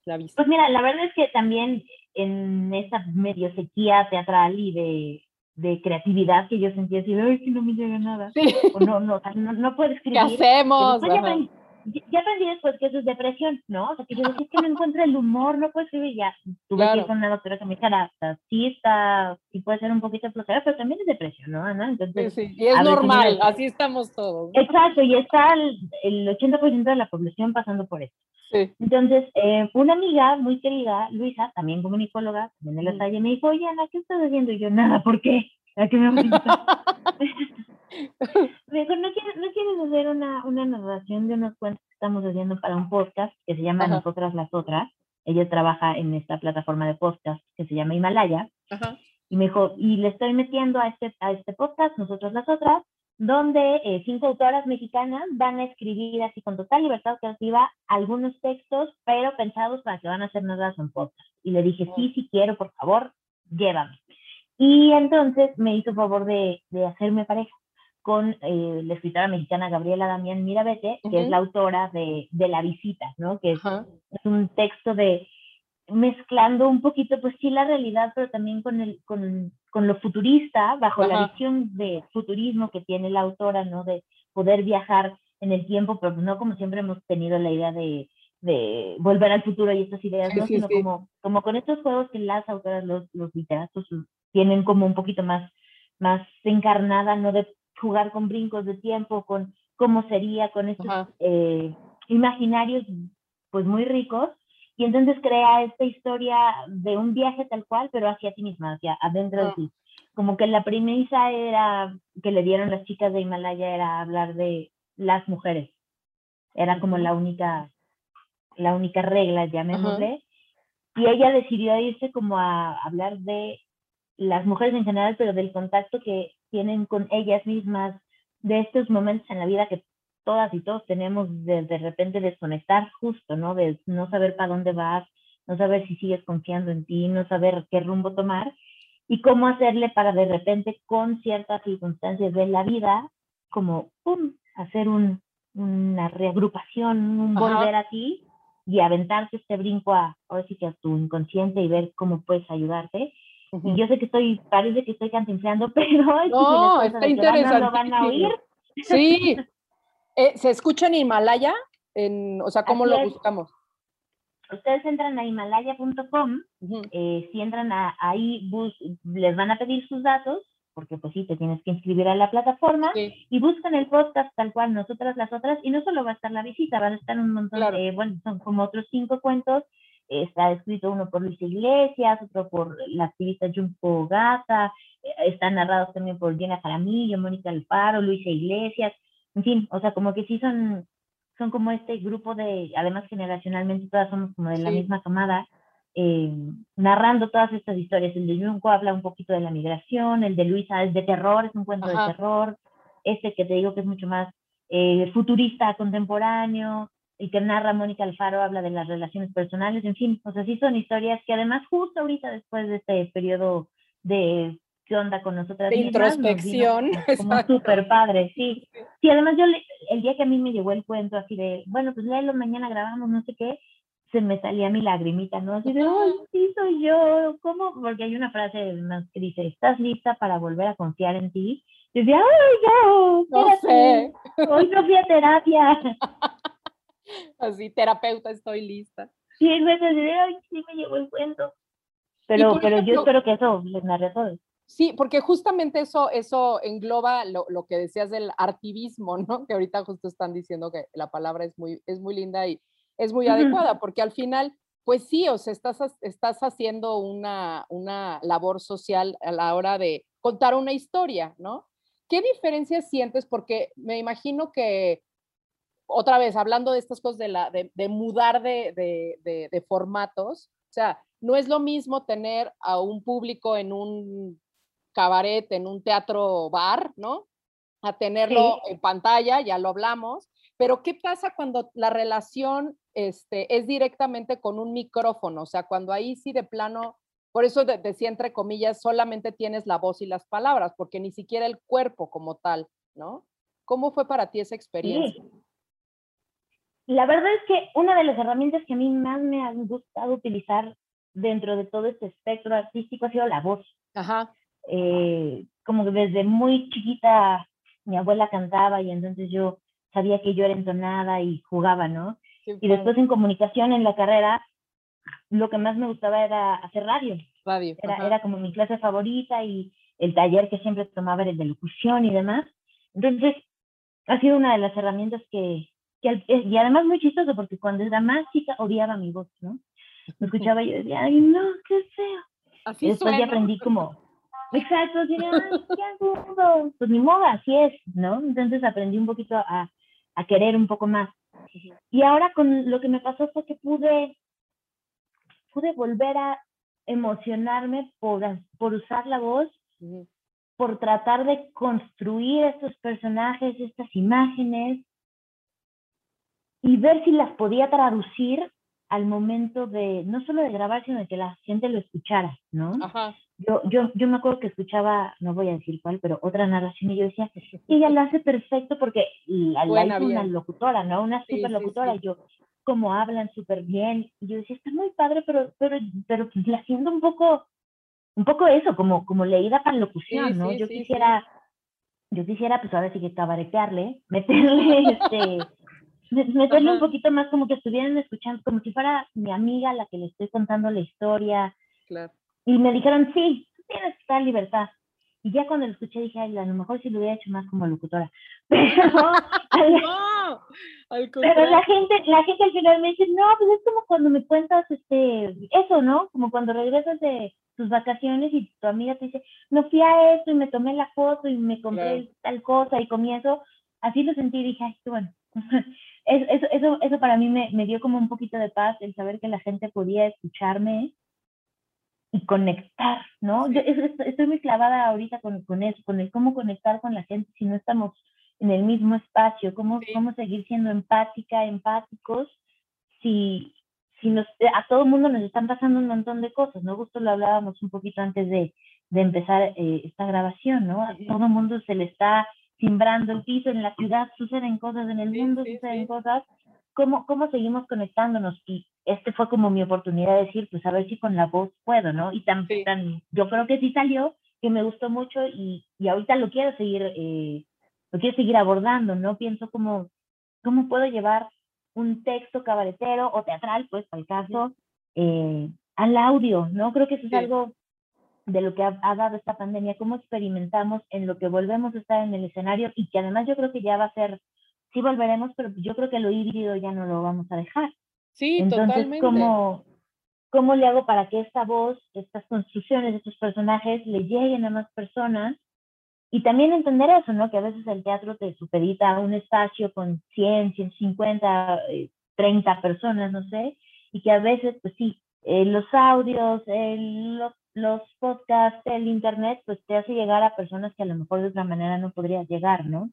Pues mira, la verdad es que también en esa medio sequía teatral y de, de creatividad que yo sentía así, ay, que no me llega nada. O no, no, no, no puedo escribir. ¿Qué hacemos? Ya aprendí después que eso es depresión, ¿no? O sea, que yo decía que no encuentro el humor, no puedo escribir ya. Tuve que ir con una doctora que me dijera, sí está, sí puede ser un poquito flojera, pero también es depresión, ¿no? Entonces, sí, sí. Y es normal, así estamos todos. Exacto, y está el, el 80% de la población pasando por eso. Sí. Entonces, eh, una amiga muy querida, Luisa, también comunicóloga, también de la calle, me dijo, oye, Ana, ¿qué estás haciendo? Y yo, nada, ¿por qué? ¿A qué me <laughs> <laughs> Mejor no quieres, no quieres hacer una, una narración de unos cuentos que estamos haciendo para un podcast que se llama Nosotras las Otras. Ella trabaja en esta plataforma de podcast que se llama Himalaya. Y me dijo, y le estoy metiendo a este, a este podcast, Nosotras las Otras, donde eh, cinco autoras mexicanas van a escribir así con total libertad creativa algunos textos, pero pensados para que van a ser narradas en podcast. Y le dije, sí, sí quiero, por favor, llévame. Y entonces me hizo favor de, de hacerme pareja con eh, la escritora mexicana Gabriela Damián Mirabete, que es la autora de, de La Visita, ¿no? Que es, un texto de mezclando un poquito, pues sí, la realidad, pero también con, el, con, con lo futurista, bajo la visión de futurismo que tiene la autora, ¿no? De poder viajar en el tiempo, pero no como siempre hemos tenido la idea de, de volver al futuro y estas ideas, ¿no? sino Como, como con estos juegos que las autoras, los, los literatos tienen como un poquito más, más encarnada, ¿no? De jugar con brincos de tiempo, con cómo sería, con estos eh, imaginarios pues muy ricos. Y entonces crea esta historia de un viaje tal cual, pero hacia ti misma, hacia adentro de ti. Como que la premisa era, que le dieron las chicas de Himalaya, era hablar de las mujeres. Era como la única, la única regla, llamémosle. Y ella decidió irse como a hablar de las mujeres en general, pero del contacto que tienen con ellas mismas, de estos momentos en la vida que todas y todos tenemos de, de repente desconectar justo, ¿no? De no saber para dónde vas, no saber si sigues confiando en ti, no saber qué rumbo tomar y cómo hacerle para de repente con ciertas circunstancias de la vida, como, ¡pum!, hacer un, una reagrupación, un volver a ti y aventarte este brinco a, ahora sí que a tu inconsciente y ver cómo puedes ayudarte. Y yo sé que estoy, parece que estoy cantinflando, <laughs> pero no, está interesante. lo van a oír. Sí, <laughs> Eh, ¿Se escucha en Himalaya? En, o sea, ¿cómo lo buscamos? Ustedes entran a himalaya.com, eh, si entran a, ahí, les van a pedir sus datos, porque pues sí, te tienes que inscribir a la plataforma, y buscan el podcast tal cual nosotras las otras, y no solo va a estar la visita, van a estar un montón de, bueno, son como otros cinco cuentos, está escrito uno por Luisa Iglesias, otro por la activista Junko Gata, eh, están narrados también por Gina Jaramillo, Mónica Alfaro, Luisa Iglesias, en fin, o sea, como que sí son, son como este grupo de, además generacionalmente todas somos como de la misma camada, eh, narrando todas estas historias. El de Junco habla un poquito de la migración, el de Luisa es de terror, es un cuento de terror, este que te digo que es mucho más eh, futurista, contemporáneo, y que narra Mónica Alfaro habla de las relaciones personales, en fin, o sea, sí son historias que además justo ahorita después de este periodo de qué onda con nosotras de introspección como súper padre sí. Sí. Además yo el día que a mí me llegó el cuento así de bueno pues léelo mañana grabamos no sé qué se me salía mi lagrimita no así de ay sí soy yo cómo porque hay una frase más que dice estás lista para volver a confiar en ti y decía ay yo no sé. hoy no fui a terapia <laughs> <laughs> así terapeuta estoy lista sí ay sí me llegó el cuento pero, pero yo espero que eso les narre a todos. Sí, porque justamente eso, eso engloba lo, lo, que decías del artivismo, ¿no? Que ahorita justo están diciendo que la palabra es muy, es muy linda y es muy adecuada, porque al final, pues sí, o sea, estás, estás haciendo una, una labor social a la hora de contar una historia, ¿no? ¿Qué diferencia sientes? Porque me imagino que, otra vez, hablando de estas cosas de, la, de, de mudar de, de, de formatos, o sea, no es lo mismo tener a un público en un cabaret, en un teatro bar, ¿no? A tenerlo en pantalla, ya lo hablamos. Pero ¿qué pasa cuando la relación este, es directamente con un micrófono? O sea, cuando ahí sí de plano, por eso decía entre comillas, solamente tienes la voz y las palabras, porque ni siquiera el cuerpo como tal, ¿no? ¿Cómo fue para ti esa experiencia? La verdad es que una de las herramientas que a mí más me ha gustado utilizar dentro de todo este espectro artístico ha sido la voz. Ajá. Eh, como que desde muy chiquita mi abuela cantaba y entonces yo sabía que yo era entonada y jugaba, ¿no? y después en comunicación en la carrera, lo que más me gustaba era hacer radio. Radio. Era, era como mi clase favorita y el taller que siempre tomaba era el de locución y demás. Entonces, ha sido una de las herramientas que y además muy chistoso porque cuando era más chica odiaba mi voz, ¿no? <laughs> Me escuchaba y yo decía, ay, no, qué feo. Así y después ya aprendí como, Exacto, pues ni modo, así es, ¿no? Entonces aprendí un poquito a, a, querer un poco más. Y ahora con lo que me pasó fue que pude, pude volver a emocionarme por, por usar la voz, por tratar de construir estos personajes, estas imágenes, y ver si las podía traducir al momento de, no solo de grabar, sino de que la gente lo escuchara, ¿no? Ajá. Yo, yo, yo me acuerdo que escuchaba, no voy a decir cuál, pero otra narración y yo decía, ella lo hace perfecto porque la, la hizo una locutora, ¿no? Una super locutora. Y yo, cómo hablan súper bien. Y yo decía, está muy padre, pero, pero, pero pues, la siento un poco, un poco eso, como, como leída para locución, ¿no? yo quisiera, yo quisiera, pues ahora sí que cabaretearle, meterle, <laughs> este, meterle un poquito más como que estuvieran escuchando, como si fuera mi amiga la que le estoy contando la historia. Claro. Y me dijeron, sí, tienes toda libertad. Y ya cuando lo escuché dije, Ay, a lo mejor sí lo hubiera hecho más como locutora. <laughs> Pero, <laughs> no, pero la gente, la gente al final me dice, no, pues es como cuando me cuentas este, eso, ¿no? Como cuando regresas de tus vacaciones y tu amiga te dice, no fui a esto y me tomé la foto y me compré tal cosa y comí eso. Así lo sentí y dije, ay, qué bueno. <laughs> eso, eso, eso para mí me, me dio como un poquito de paz el saber que la gente podía escucharme y conectar, ¿no? Yo estoy muy clavada ahorita con, con, eso, con el cómo conectar con la gente si no estamos en el mismo espacio, cómo, cómo seguir siendo empática, empáticos, si, si nos, a todo el mundo nos están pasando un montón de cosas, ¿no? Justo lo hablábamos un poquito antes de, de empezar eh, esta grabación, ¿no? A todo el mundo se le está simbrando el piso, en la ciudad suceden cosas, en el mundo suceden cosas, ¿cómo, cómo seguimos conectándonos? Y este fue como mi oportunidad de decir, pues a ver si con la voz puedo, ¿no? Y tan, yo creo que sí salió, que me gustó mucho y, y ahorita lo quiero seguir, eh, lo quiero seguir abordando, ¿no? Pienso como, ¿cómo puedo llevar un texto cabaretero o teatral, pues, el caso, eh, al audio, ¿no? Creo que eso es algo de lo que ha, ha, dado esta pandemia, cómo experimentamos en lo que volvemos a estar en el escenario y que además yo creo que ya va a ser sí volveremos, pero yo creo que lo híbrido ya no lo vamos a dejar. Sí, Entonces, totalmente. ¿cómo, ¿cómo le hago para que esta voz, estas construcciones, estos personajes le lleguen a más personas? Y también entender eso, ¿no? Que a veces el teatro te supedita un espacio con 100, 150, 30 personas, no sé, y que a veces, pues sí, eh, los audios, los, los podcasts, el internet, pues te hace llegar a personas que a lo mejor de otra manera no podrías llegar, ¿no?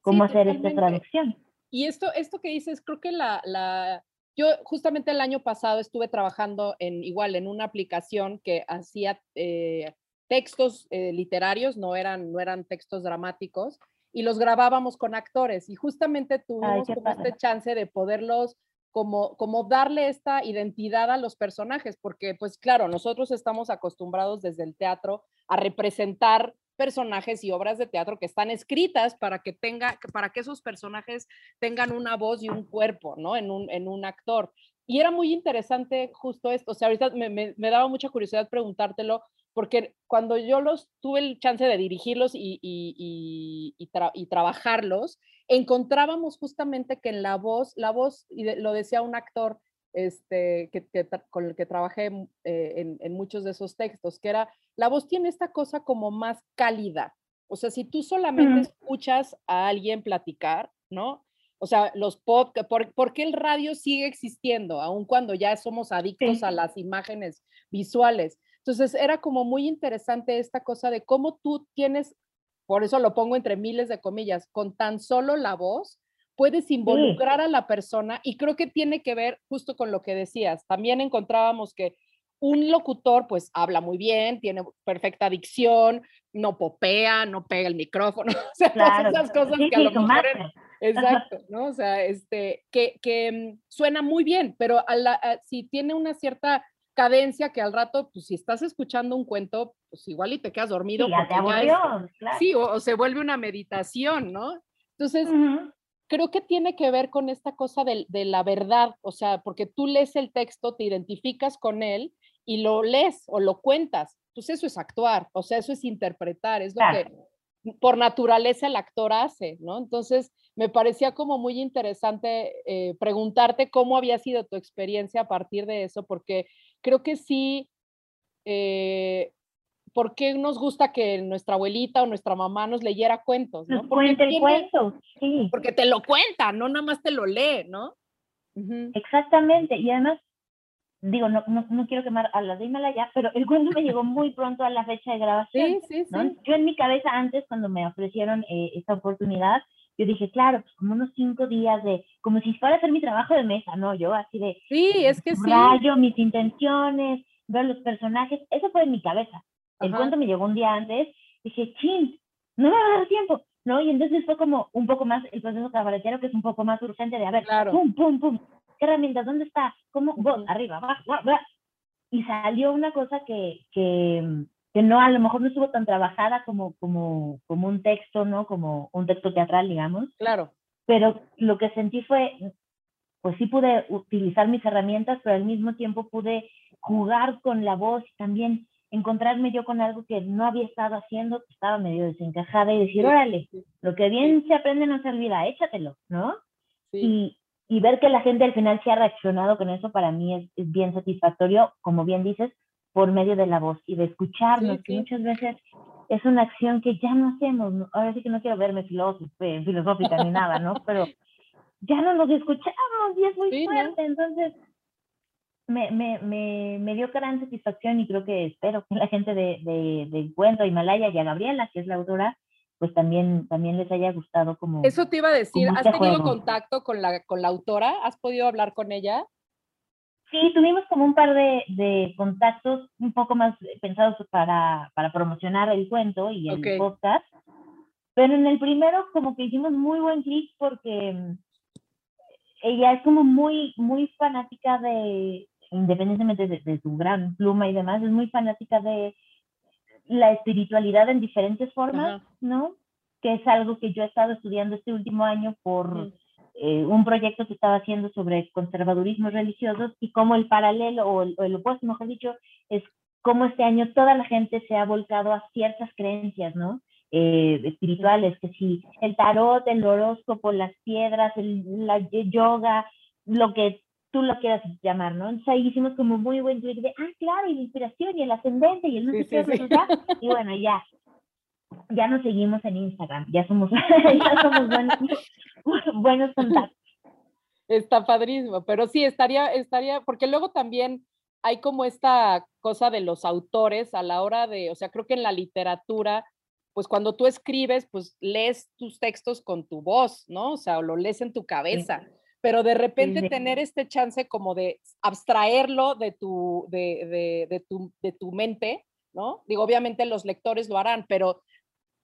cómo hacer esta traducción. Y esto, esto que dices, creo que la, la, yo justamente el año pasado estuve trabajando en igual en una aplicación que hacía eh, textos eh, literarios, no eran, no eran textos dramáticos, y los grabábamos con actores. Y justamente tuvimos como este chance de poderlos como, como darle esta identidad a los personajes, porque pues claro, nosotros estamos acostumbrados desde el teatro a representar personajes y obras de teatro que están escritas para que tenga, para que esos personajes tengan una voz y un cuerpo, ¿no? En un, en un actor. Y era muy interesante justo esto, o sea, ahorita me, me, daba mucha curiosidad preguntártelo, porque cuando yo los tuve el chance de dirigirlos y, y, y, y trabajarlos, encontrábamos justamente que en la voz, la voz, y lo decía un actor, este, que, con el que trabajé eh, en, en, muchos de esos textos, que era, la voz tiene esta cosa como más cálida. O sea, si tú solamente escuchas a alguien platicar, ¿no? O sea, los podcasts, por, qué el radio sigue existiendo, aun cuando ya somos adictos a las imágenes visuales? Entonces, era como muy interesante esta cosa de cómo tú tienes, por eso lo pongo entre miles de comillas, con tan solo la voz, puedes involucrar a la persona y creo que tiene que ver justo con lo que decías. También encontrábamos que un locutor pues habla muy bien, tiene perfecta dicción, no popea, no pega el micrófono, <laughs> o sea, todas esas cosas que a lo mejor... exacto, ¿no? O sea, este, que, que mm, suena muy bien, pero a la, si tiene una cierta cadencia que al rato, pues si estás escuchando un cuento, pues igual y te quedas dormido. Sí, te claro. sí o, se vuelve una meditación, ¿no? Entonces, creo que tiene que ver con esta cosa de, de, la verdad, o sea, porque tú lees el texto, te identificas con él y lo lees o lo cuentas, pues eso es actuar, o sea, eso es interpretar, es lo que por naturaleza el actor hace, ¿no? Entonces, me parecía como muy interesante eh, preguntarte cómo había sido tu experiencia a partir de eso, porque creo que sí, eh, ¿por qué nos gusta que nuestra abuelita o nuestra mamá nos leyera cuentos? ¿no? Porque cuente el cuento, sí. Porque te lo cuenta, no nada más te lo lee, ¿no? Exactamente, y además, digo, no, no, quiero quemar a la dímela ya, pero el cuento me llegó muy pronto a la fecha de grabación. Sí, sí, sí. Yo en mi cabeza antes, cuando me ofrecieron eh, esta oportunidad, yo dije, claro, pues como unos cinco días de, como si fuera a hacer mi trabajo de mesa, ¿no? Yo así de... Sí, es que sí. Rayo, mis intenciones, ver los personajes, eso fue en mi cabeza. El cuento me llegó un día antes, dije, chin, no me va a dar tiempo, ¿no? Y entonces fue como un poco más el proceso cabaretero, que es un poco más urgente de, a ver, pum, pum, pum. ¿Qué herramientas? ¿Dónde está? ¿Cómo? Vos, arriba, abajo, Y salió una cosa que, que, que, no, a lo mejor no estuvo tan trabajada como, como, como un texto, ¿no? Como un texto teatral, digamos. Claro. Pero lo que sentí fue, pues sí pude utilizar mis herramientas, pero al mismo tiempo pude jugar con la voz y también encontrarme yo con algo que no había estado haciendo, que estaba medio desencajada y decir, órale, lo que bien se aprende no se olvida, échatelo, ¿no? Y, y, ver que la gente al final se ha reaccionado con eso para mí es, es bien satisfactorio, como bien dices, por medio de la voz y de escucharnos, que muchas veces es una acción que ya no hacemos, ahora sí que no quiero verme eh, filosófica ni nada, ¿no? <laughs> Pero ya no nos escuchamos y es muy fuerte, entonces me, me, me, me, dio gran satisfacción y creo que espero que la gente de, de, de Encuentro, Himalaya y a Gabriela, que es la autora, pues también, también les haya gustado como... Eso te iba a decir, ¿has este tenido contacto con la, con la autora? ¿Has podido hablar con ella? Sí, tuvimos como un par de, de contactos un poco más pensados para, para promocionar el cuento y el podcast, pero en el primero como que hicimos muy buen clic porque mm, ella es como muy, muy fanática de, independientemente de, su gran pluma y demás, es muy fanática de la espiritualidad en diferentes formas, ¿no? Que es algo que yo he estado estudiando este último año por eh, un proyecto que estaba haciendo sobre conservadurismos religiosos y cómo el paralelo o el, o el opuesto, mejor dicho, es cómo este año toda la gente se ha volcado a ciertas creencias, ¿no? Eh, espirituales, que si el tarot, el horóscopo, las piedras, el, la yoga, lo que tú lo quieras llamar, ¿no? Entonces ahí hicimos como muy buen clic de, ah, claro, y la inspiración y el ascendente y el no sé qué, y bueno, ya, ya nos seguimos en Instagram, ya somos, <laughs> ya somos buenos, <laughs> buenos contactos. Está padrísimo, pero sí, estaría, estaría, porque luego también hay como esta cosa de los autores a la hora de, o sea, creo que en la literatura, pues cuando tú escribes, pues lees tus textos con tu voz, ¿no? O sea, lo lees en tu cabeza pero de repente tener este chance como de abstraerlo de tu, de, de, tu, de tu mente, ¿no? Digo, obviamente los lectores lo harán, pero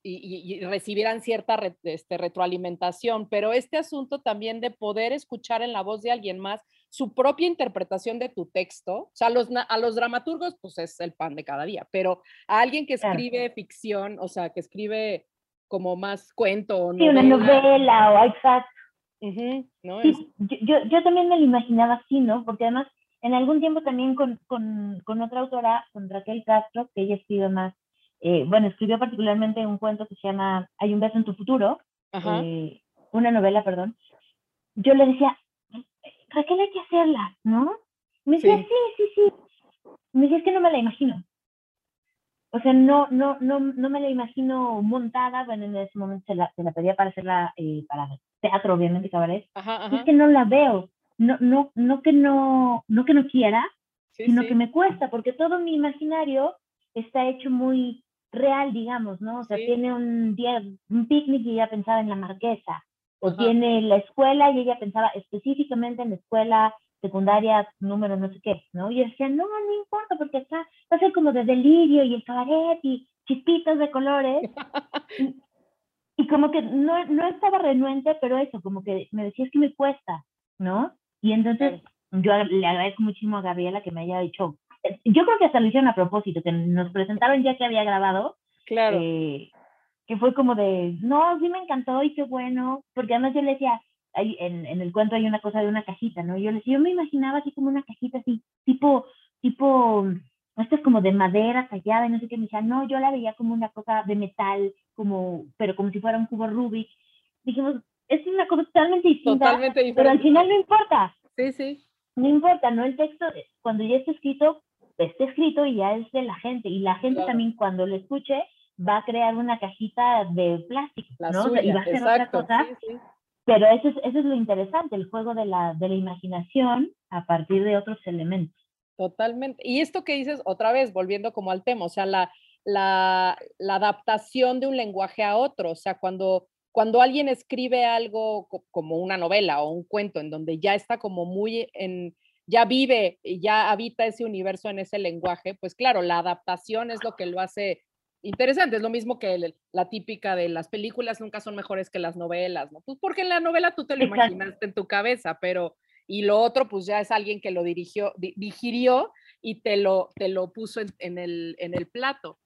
y, recibirán cierta este, retroalimentación, pero este asunto también de poder escuchar en la voz de alguien más su propia interpretación de tu texto, o sea, a los, a los dramaturgos, pues es el pan de cada día, pero a alguien que escribe ficción, o sea, que escribe como más cuento o sí, una novela o exacto ¿no? yo, yo, también me lo imaginaba así, ¿no? Porque además, en algún tiempo también con, con, con otra autora, con Raquel Castro, que ella escribe más, eh, bueno, escribió particularmente un cuento que se llama Hay un beso en tu futuro, eh, una novela, perdón. Yo le decía, Raquel, hay que hacerla, ¿no? Me decía, sí, sí, sí. Me decía, es que no me la imagino. O sea, no, no, no, no me la imagino montada, bueno, en ese momento se la, se la pedía para hacerla eh, para teatro, obviamente, cabaret. Es que no la veo. No, no, no que no, no que no quiera, sino que me cuesta, porque todo mi imaginario está hecho muy real, digamos, ¿no? O sea, tiene un día, un picnic y ella pensaba en la marquesa, o tiene la escuela y ella pensaba específicamente en la escuela secundaria número no sé qué, ¿no? Y yo decía, no, no importa, porque está, va a ser como de delirio y el cabaret y chispitos de colores. <laughs> y, como que no, no estaba renuente, pero eso, como que me decía, es que me cuesta, ¿no? Y entonces yo le agradezco muchísimo a Gabriela que me haya dicho, yo creo que hasta lo hicieron a propósito, que nos presentaron ya que había grabado. Claro. Eh, que fue como de, no, sí me encantó y qué bueno, porque además yo le decía, en, en, el cuento hay una cosa de una cajita, ¿no? Yo, yo me imaginaba así como una cajita así, tipo, tipo, esto es como de madera tallada y no sé qué, me decía, no, yo la veía como una cosa de metal, como, pero como si fuera un cubo Rubik. Dijimos, es una cosa totalmente distinta, totalmente diferente. pero al final no importa. Sí, sí. No importa, ¿no? El texto, cuando ya está escrito, está escrito y ya es de la gente, y la gente también cuando lo escuche va a crear una cajita de plástico, ¿no? y va a hacer otra cosa. Sí, sí pero eso es, eso es lo interesante, el juego de la, de la imaginación a partir de otros elementos. Totalmente. Y esto que dices, otra vez, volviendo como al tema, o sea, la, la, la adaptación de un lenguaje a otro, o sea, cuando, cuando alguien escribe algo como una novela o un cuento en donde ya está como muy en, ya vive ya habita ese universo en ese lenguaje, pues claro, la adaptación es lo que lo hace interesante. Es lo mismo que la típica de las películas nunca son mejores que las novelas, ¿no? Pues porque en la novela tú te lo imaginaste en tu cabeza, pero y lo otro pues ya es alguien que lo dirigió, digirió y te lo, te lo puso en, el, en el plato.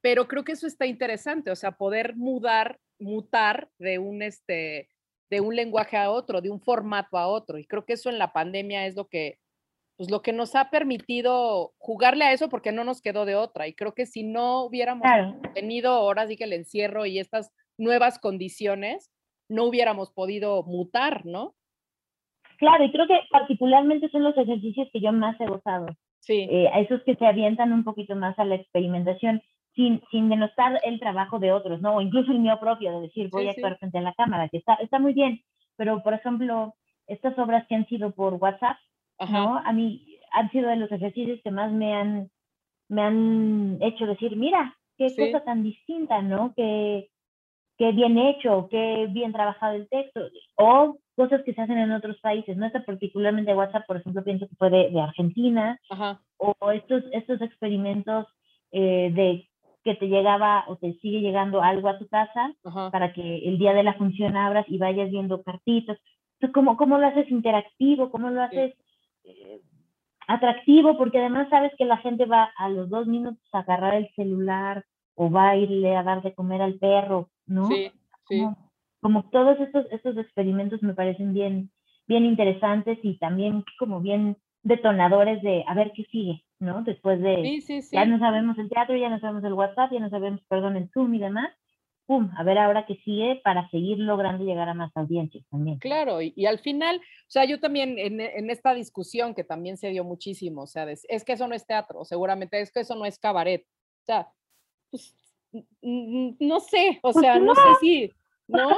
Pero creo que eso está interesante, o sea, poder mudar, mutar de un, este, de un lenguaje a otro, de un formato a otro. Y creo que eso en la pandemia es lo que, pues lo que nos ha permitido jugarle a eso porque no nos quedó de otra. Y creo que si no hubiéramos tenido horas y que el encierro y estas nuevas condiciones, no hubiéramos podido mutar, ¿no? Claro, y creo que particularmente son los ejercicios que yo más he gozado. Sí. Eh, a esos que se avientan un poquito más a la experimentación, sin, sin denostar el trabajo de otros, ¿no? O incluso el mío propio, de decir, voy a actuar frente a la cámara, que está, está muy bien, pero por ejemplo, estas obras que han sido por WhatsApp, ¿no? A mí han sido de los ejercicios que más me han, me han hecho decir, mira, qué cosa tan distinta, ¿no? Que, qué bien hecho, qué bien trabajado el texto, o cosas que se hacen en otros países, no está particularmente WhatsApp, por ejemplo, pienso que fue de, Argentina, o estos, estos experimentos eh, de que te llegaba o te sigue llegando algo a tu casa para que el día de la función abras y vayas viendo cartitas. Entonces, ¿cómo, cómo lo haces interactivo? ¿Cómo lo haces eh, atractivo? Porque además sabes que la gente va a los dos minutos a agarrar el celular o va a irle a dar de comer al perro, ¿no? Sí, sí. Como, todos estos, estos experimentos me parecen bien, bien interesantes y también como bien detonadores de a ver qué sigue, ¿no? Después de ya no sabemos el teatro, ya no sabemos el WhatsApp, ya no sabemos, perdón, el Zoom y demás. Pum, a ver ahora qué sigue para seguir logrando llegar a más audiencias también. Claro, y, al final, o sea, yo también en, en, esta discusión que también se dio muchísimo, o sea, es que eso no es teatro, seguramente es que eso no es cabaret. O sea, pues, no sé, o sea, no sé si, ¿no?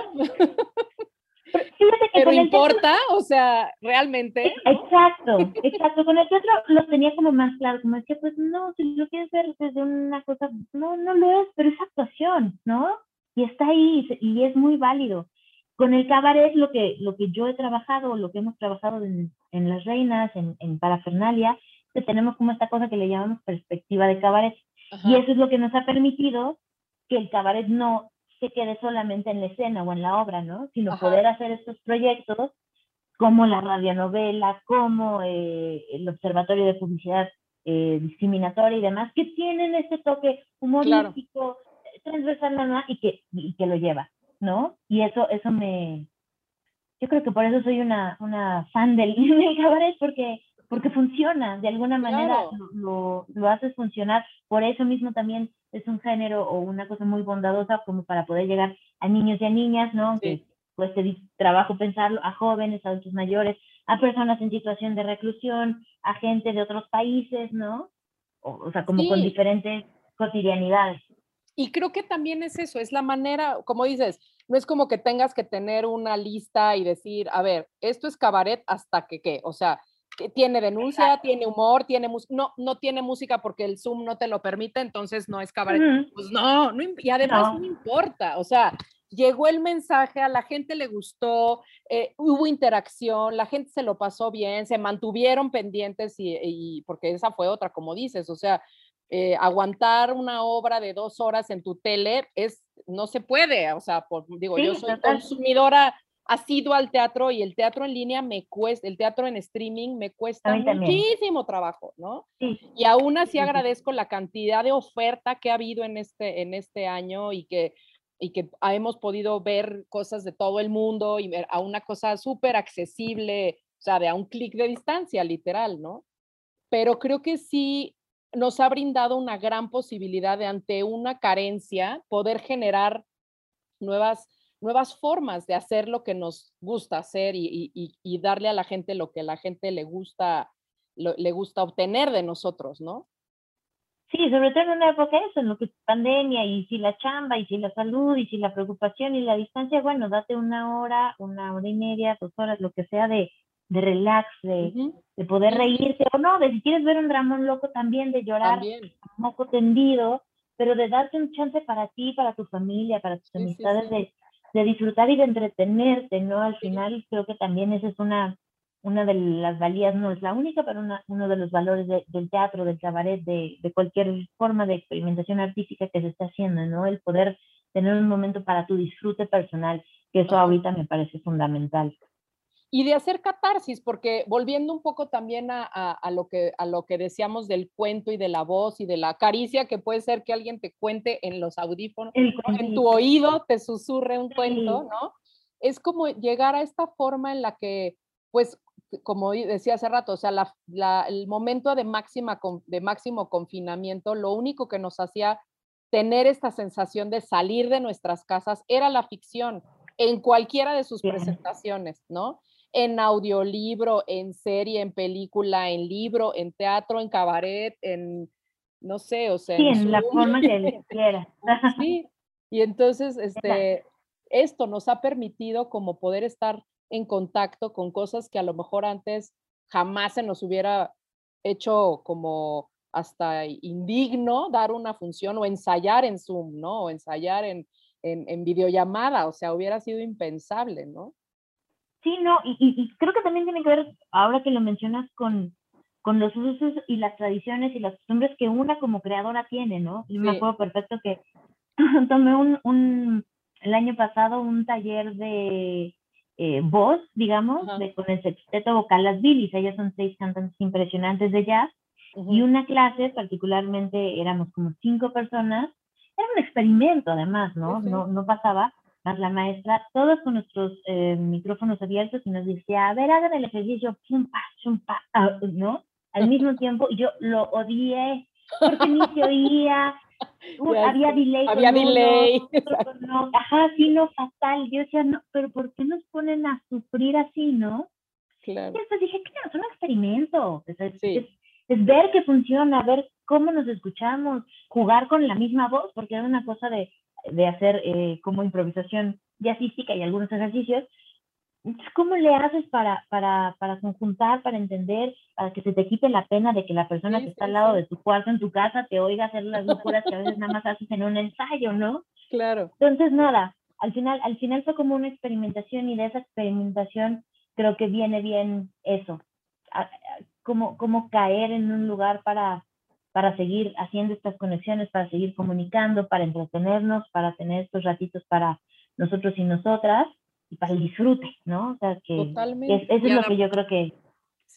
Pero importa, o sea, realmente. Exacto, exacto. Con el teatro lo tenía como más claro, como es que, pues no, si lo quieres ver desde una cosa, no, no lo es, pero es actuación, ¿no? Y está ahí y es muy válido. Con el cabaret, lo que, lo que yo he trabajado, lo que hemos trabajado en, en Las Reinas, en, en Parafernalia, que tenemos como esta cosa que le llamamos perspectiva de cabaret. Y eso es lo que nos ha permitido que el cabaret no se quede solamente en la escena o en la obra, ¿no? Sino poder hacer estos proyectos como la radionovela, como eh, el Observatorio de Publicidad eh, Discriminatoria y demás, que tienen ese toque humorístico, transversal, y que, y que lo lleva, ¿no? Y eso, eso me... Yo creo que por eso soy una, una fan del, <laughs> del cabaret, porque porque funciona, de alguna manera lo, lo, haces funcionar. Por eso mismo también es un género o una cosa muy bondadosa como para poder llegar a niños y a niñas, ¿no? Aunque cueste trabajo pensarlo, a jóvenes, a adultos mayores, a personas en situación de reclusión, a gente de otros países, ¿no? O, sea, como con diferentes cotidianidades. Y creo que también es eso, es la manera, como dices, no es como que tengas que tener una lista y decir, a ver, esto es cabaret hasta que qué, o sea, tiene denuncia, tiene humor, tiene no, no tiene música porque el Zoom no te lo permite, entonces no es cabaret. Pues no, no, y además no. importa, o sea, llegó el mensaje, a la gente le gustó, eh, hubo interacción, la gente se lo pasó bien, se mantuvieron pendientes y, porque esa fue otra, como dices, o sea, eh, aguantar una obra de dos horas en tu tele es, no se puede, o sea, por, digo, yo soy consumidora asido al teatro y el teatro en línea me cuesta, el teatro en streaming me cuesta muchísimo trabajo, ¿no? Y aún así agradezco la cantidad de oferta que ha habido en este, en este año y que, y que hemos podido ver cosas de todo el mundo y ver a una cosa súper accesible, o sea, de a un clic de distancia, literal, ¿no? Pero creo que sí nos ha brindado una gran posibilidad de ante una carencia poder generar nuevas nuevas formas de hacer lo que nos gusta hacer y, darle a la gente lo que la gente le gusta, le gusta obtener de nosotros, ¿no? Sí, sobre todo en una época eso, en lo que es pandemia, y si la chamba, y si la salud, y si la preocupación y la distancia, bueno, date una hora, una hora y media, dos horas, lo que sea de, de relax, de, de poder reírte, o no, de si quieres ver un Ramón loco también, de llorar, un moco tendido, pero de darte un chance para ti, para tu familia, para tus amistades, de de disfrutar y de entretenerte, ¿no? Al final creo que también esa es una, una de las valías, no es la única, pero una, uno de los valores del teatro, del cabaret, de, de, cualquier forma de experimentación artística que se está haciendo, ¿no? El poder tener un momento para tu disfrute personal, que eso ahorita me parece fundamental. Y de hacer catarsis, porque volviendo un poco también a, lo que, a lo que decíamos del cuento y de la voz y de la caricia, que puede ser que alguien te cuente en los audífonos, en tu oído te susurre un cuento, ¿no? Es como llegar a esta forma en la que, pues, como decía hace rato, o sea, el momento de, máxima, de máximo confinamiento, lo único que nos hacía tener esta sensación de salir de nuestras casas era la ficción en cualquiera de sus presentaciones, ¿no? En audiolibro, en serie, en película, en libro, en teatro, en cabaret, en, no sé, o sea. Sí, en, la forma que <laughs> quiera. sí, y entonces, este, esto nos ha permitido como poder estar en contacto con cosas que a lo mejor antes jamás se nos hubiera hecho como hasta indigno dar una función o ensayar en Zoom, ¿no? O ensayar en, en, videollamada, o sea, hubiera sido impensable, ¿no? Sí, no, y, creo que también tiene que ver, ahora que lo mencionas, con, con los usos y las tradiciones y las costumbres que una como creadora tiene, ¿no? Y me acuerdo perfecto que <laughs> tomé un, un, el año pasado un taller de eh, voz, digamos, de, con el sexteto vocal Las Billys. Ellas son seis cantantes impresionantes de jazz. Y una clase, particularmente éramos como cinco personas, era un experimento además, ¿no? No, no pasaba, más la maestra, todos con nuestros eh, micrófonos abiertos y nos decía, a ver, hagan el ejercicio, chumpa, chumpa, ah, ¿no? Al <laughs> mismo tiempo, y yo lo odié, porque ni se oía, <laughs> había delay. Había delay. No, ajá, sí, no, fatal. Yo decía, no, pero ¿por qué nos ponen a sufrir así, no? Claro. Y después dije, claro, es un experimento. Es, es, ver que funciona, ver cómo nos escuchamos, jugar con la misma voz, porque era una cosa de, de hacer eh, como improvisación jazzística y algunos ejercicios, ¿cómo le haces para, para, para conjuntar, para entender, para que se te quite la pena de que la persona que está al lado de tu cuarto en tu casa te oiga hacer las locuras que a veces nada más haces en un ensayo, ¿no? Claro. Entonces, nada, al final, al final fue como una experimentación y de esa experimentación creo que viene bien eso, como, como caer en un lugar para, para seguir haciendo estas conexiones, para seguir comunicando, para entretenernos, para tener estos ratitos para nosotros y nosotras y para el disfrute, ¿no? O sea, que, eso es lo que yo creo que,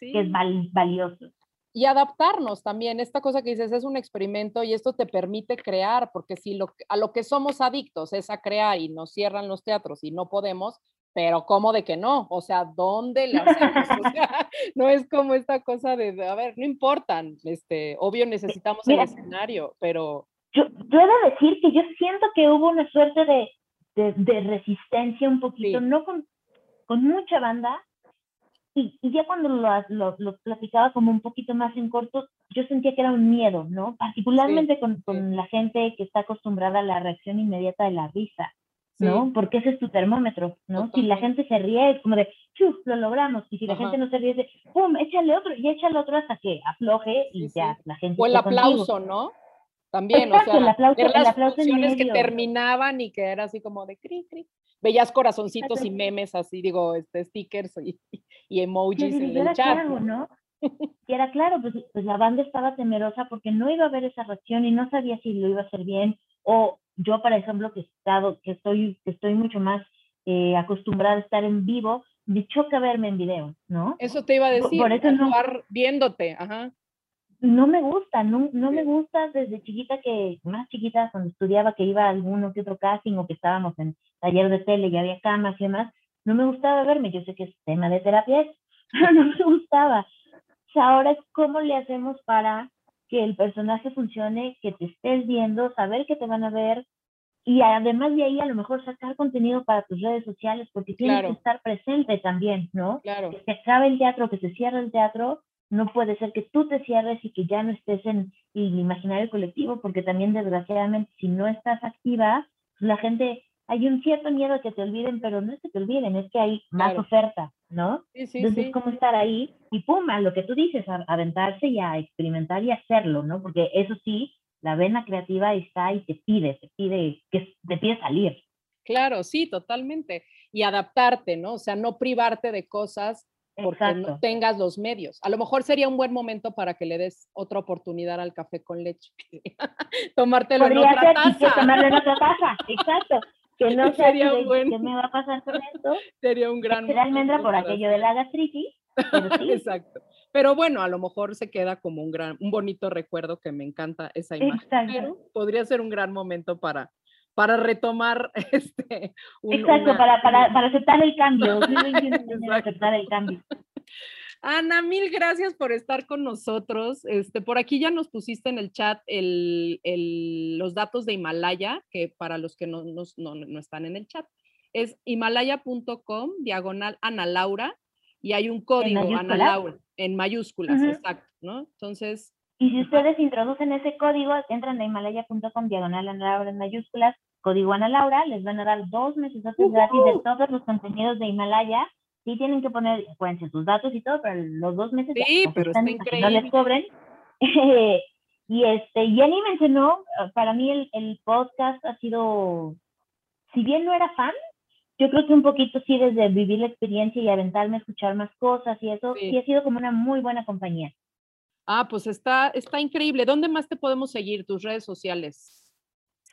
es valioso. Y adaptarnos también, esta cosa que dices es un experimento y esto te permite crear, porque si lo, a lo que somos adictos es a crear y nos cierran los teatros y no podemos, pero ¿cómo de que no? O sea, ¿dónde le hacemos? <laughs> no es como esta cosa de, a ver, no importan, este, obvio necesitamos el escenario, pero... Yo, yo he de decir que yo siento que hubo una suerte de, de, resistencia un poquito, no con, con, mucha banda. Y, y ya cuando lo, lo, platicaba como un poquito más en corto, yo sentía que era un miedo, ¿no? Particularmente con, con la gente que está acostumbrada a la reacción inmediata de la risa. ¿No? Porque ese es tu termómetro, ¿no? Si la gente se ríe, es como de, ¡chuf! Lo logramos. Y si la gente no se ríe, es de, ¡pum! Échale otro y échale otro hasta que afloje y ya la gente. O el aplauso, ¿no? También, o sea, el aplauso, las funciones que terminaban y que era así como de cri, cri. Veías corazoncitos y memes así, digo, este, stickers y, y emojis en el chat. Claro, ¿no? <laughs> Y era claro, pues, pues la banda estaba temerosa porque no iba a ver esa reacción y no sabía si lo iba a hacer bien. O yo, por ejemplo, que, estado, que, estoy, que estoy mucho más eh, acostumbrada a estar en vivo, me choca verme en video, ¿no? Eso te iba a decir, por, eso no, viéndote, ajá no me gusta, no, no me gusta desde chiquita que, más chiquita cuando estudiaba que iba a alguno que otro casting o que estábamos en taller de tele y había camas y demás, no me gustaba verme, yo sé que es tema de terapia, <laughs> pero no me gustaba. ahora es cómo le hacemos para que el personaje funcione, que te estés viendo, saber que te van a ver y además de ahí a lo mejor sacar contenido para tus redes sociales porque tienes que estar presente también, ¿no? Claro. Que se acabe el teatro, que se cierre el teatro, no puede ser que tú te cierres y que ya no estés en el imaginario colectivo, porque también desgraciadamente si no estás activa, la gente, hay un cierto miedo a que te olviden, pero no es que te olviden, es que hay más oferta, ¿no? Sí, sí, Entonces, es como estar ahí y pum, a lo que tú dices, a, aventarse y a experimentar y hacerlo, ¿no? Porque eso sí, la vena creativa está y te pide, te pide, que te pide salir. Claro, sí, totalmente. Y adaptarte, ¿no? O sea, no privarte de cosas porque no tengas los medios. A lo mejor sería un buen momento para que le des otra oportunidad al café con leche. <laughs> Tomártelo en otra taza. tomarlo en otra <laughs> taza, exacto. Que <laughs> no sé Sería un buen- qué me va a pasar con esto. <laughs> Sería un gran Será almendra momento por aquello de la gastritis, pero <laughs> sí, Exacto. Pero bueno, a lo mejor se queda como un gran, un bonito recuerdo que me encanta esa imagen. Exacto. Pero podría ser un gran momento para, para retomar este. un- exacto, una- para, para, para aceptar el cambio. 2021 viene a Exacto. aceptar el cambio. Ana, mil gracias por estar con nosotros. Este, por aquí ya nos pusiste en el chat el, el- los datos de Himalaya, que para los que no, no, no están en el chat, es himalaya.com, diagonal Ana Laura, y hay un código Ana? Laura, en mayúsculas, Ujú. exacto, ¿no? Entonces, Y si ustedes introducen ese código, entran a himalaya.com diagonal Ana Laura en mayúsculas, código Ana Laura, les van a dar dos meses gratis de todos los contenidos de Himalaya. Sí tienen que poner, pueden ser sus datos y todo, pero los dos meses Sí, pero están está que no les increíble. cobren. <laughs> y este, Jenny mencionó, eh, para mí el, el podcast ha sido, si bien no era fan, yo creo que un poquito sí desde vivir la experiencia y aventarme a escuchar más cosas y eso, Sí. sí ha sido como una muy buena compañía. ah, pues está, está increíble. ¿Dónde más te podemos seguir? Tus redes sociales.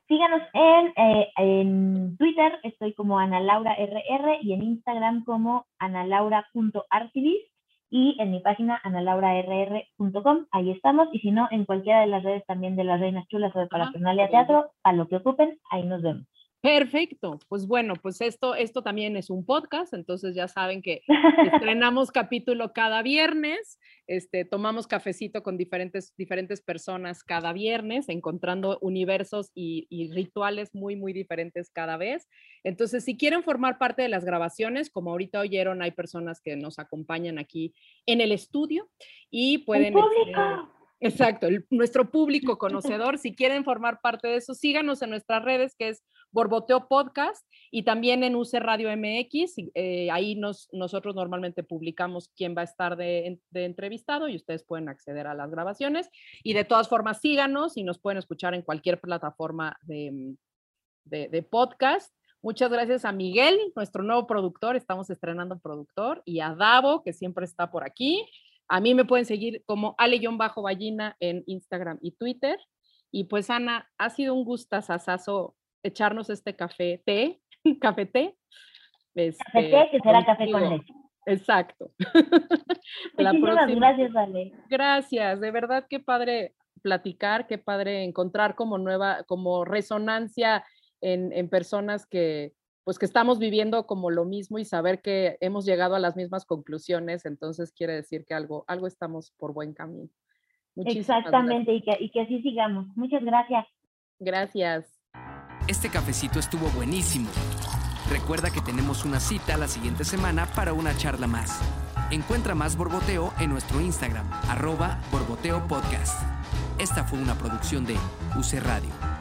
Síganos en, eh, en Twitter, estoy como Ana Laura RR y en Instagram como analaura.archivist y en mi página analaurarr.com, ahí estamos, y si no, en cualquiera de las redes también de las Reinas Chulas o de Parafernalia. Teatro, a lo que ocupen, ahí nos vemos. Perfecto. Pues bueno, pues esto, esto también es un podcast, entonces ya saben que <laughs> estrenamos capítulo cada viernes, este, tomamos cafecito con diferentes, diferentes personas cada viernes, encontrando universos y, y rituales muy, muy diferentes cada vez. Entonces, si quieren formar parte de las grabaciones, como ahorita oyeron, hay personas que nos acompañan aquí en el estudio y ¡El pueden... este, público! Exacto, el- nuestro público <laughs> conocedor, si quieren formar parte de eso, síganos en nuestras redes, que es Borboteo Podcast, y también en UC Radio MX. y, eh, ahí nos, nosotros normalmente publicamos quién va a estar de, en- de entrevistado y ustedes pueden acceder a las grabaciones. Y de todas formas, síganos y nos pueden escuchar en cualquier plataforma de, mm, de- de podcast. Muchas gracias a Miguel, nuestro nuevo productor, estamos estrenando productor, y a Davo, que siempre está por aquí. A mí me pueden seguir como Ale-Ballina en Instagram y Twitter. Y pues, Ana, ha sido un gustazazazo echarnos este café té, <laughs> café té. Café este, té, que será café con leche. Exacto. <laughs> La Muchísimas próxima- gracias, Ale. Gracias, de verdad qué padre platicar, qué padre encontrar como nueva, como resonancia en, en personas que pues que estamos viviendo como lo mismo y saber que hemos llegado a las mismas conclusiones, entonces quiere decir que algo, algo estamos por buen camino. Muchísimas gracias. Exactamente, y que, y que así sigamos. Muchas gracias. Gracias. Este cafecito estuvo buenísimo. Recuerda que tenemos una cita la siguiente semana para una charla más. Encuentra más Borboteo en nuestro Instagram, arroba Borboteo Podcast. Esta fue una producción de UC Radio.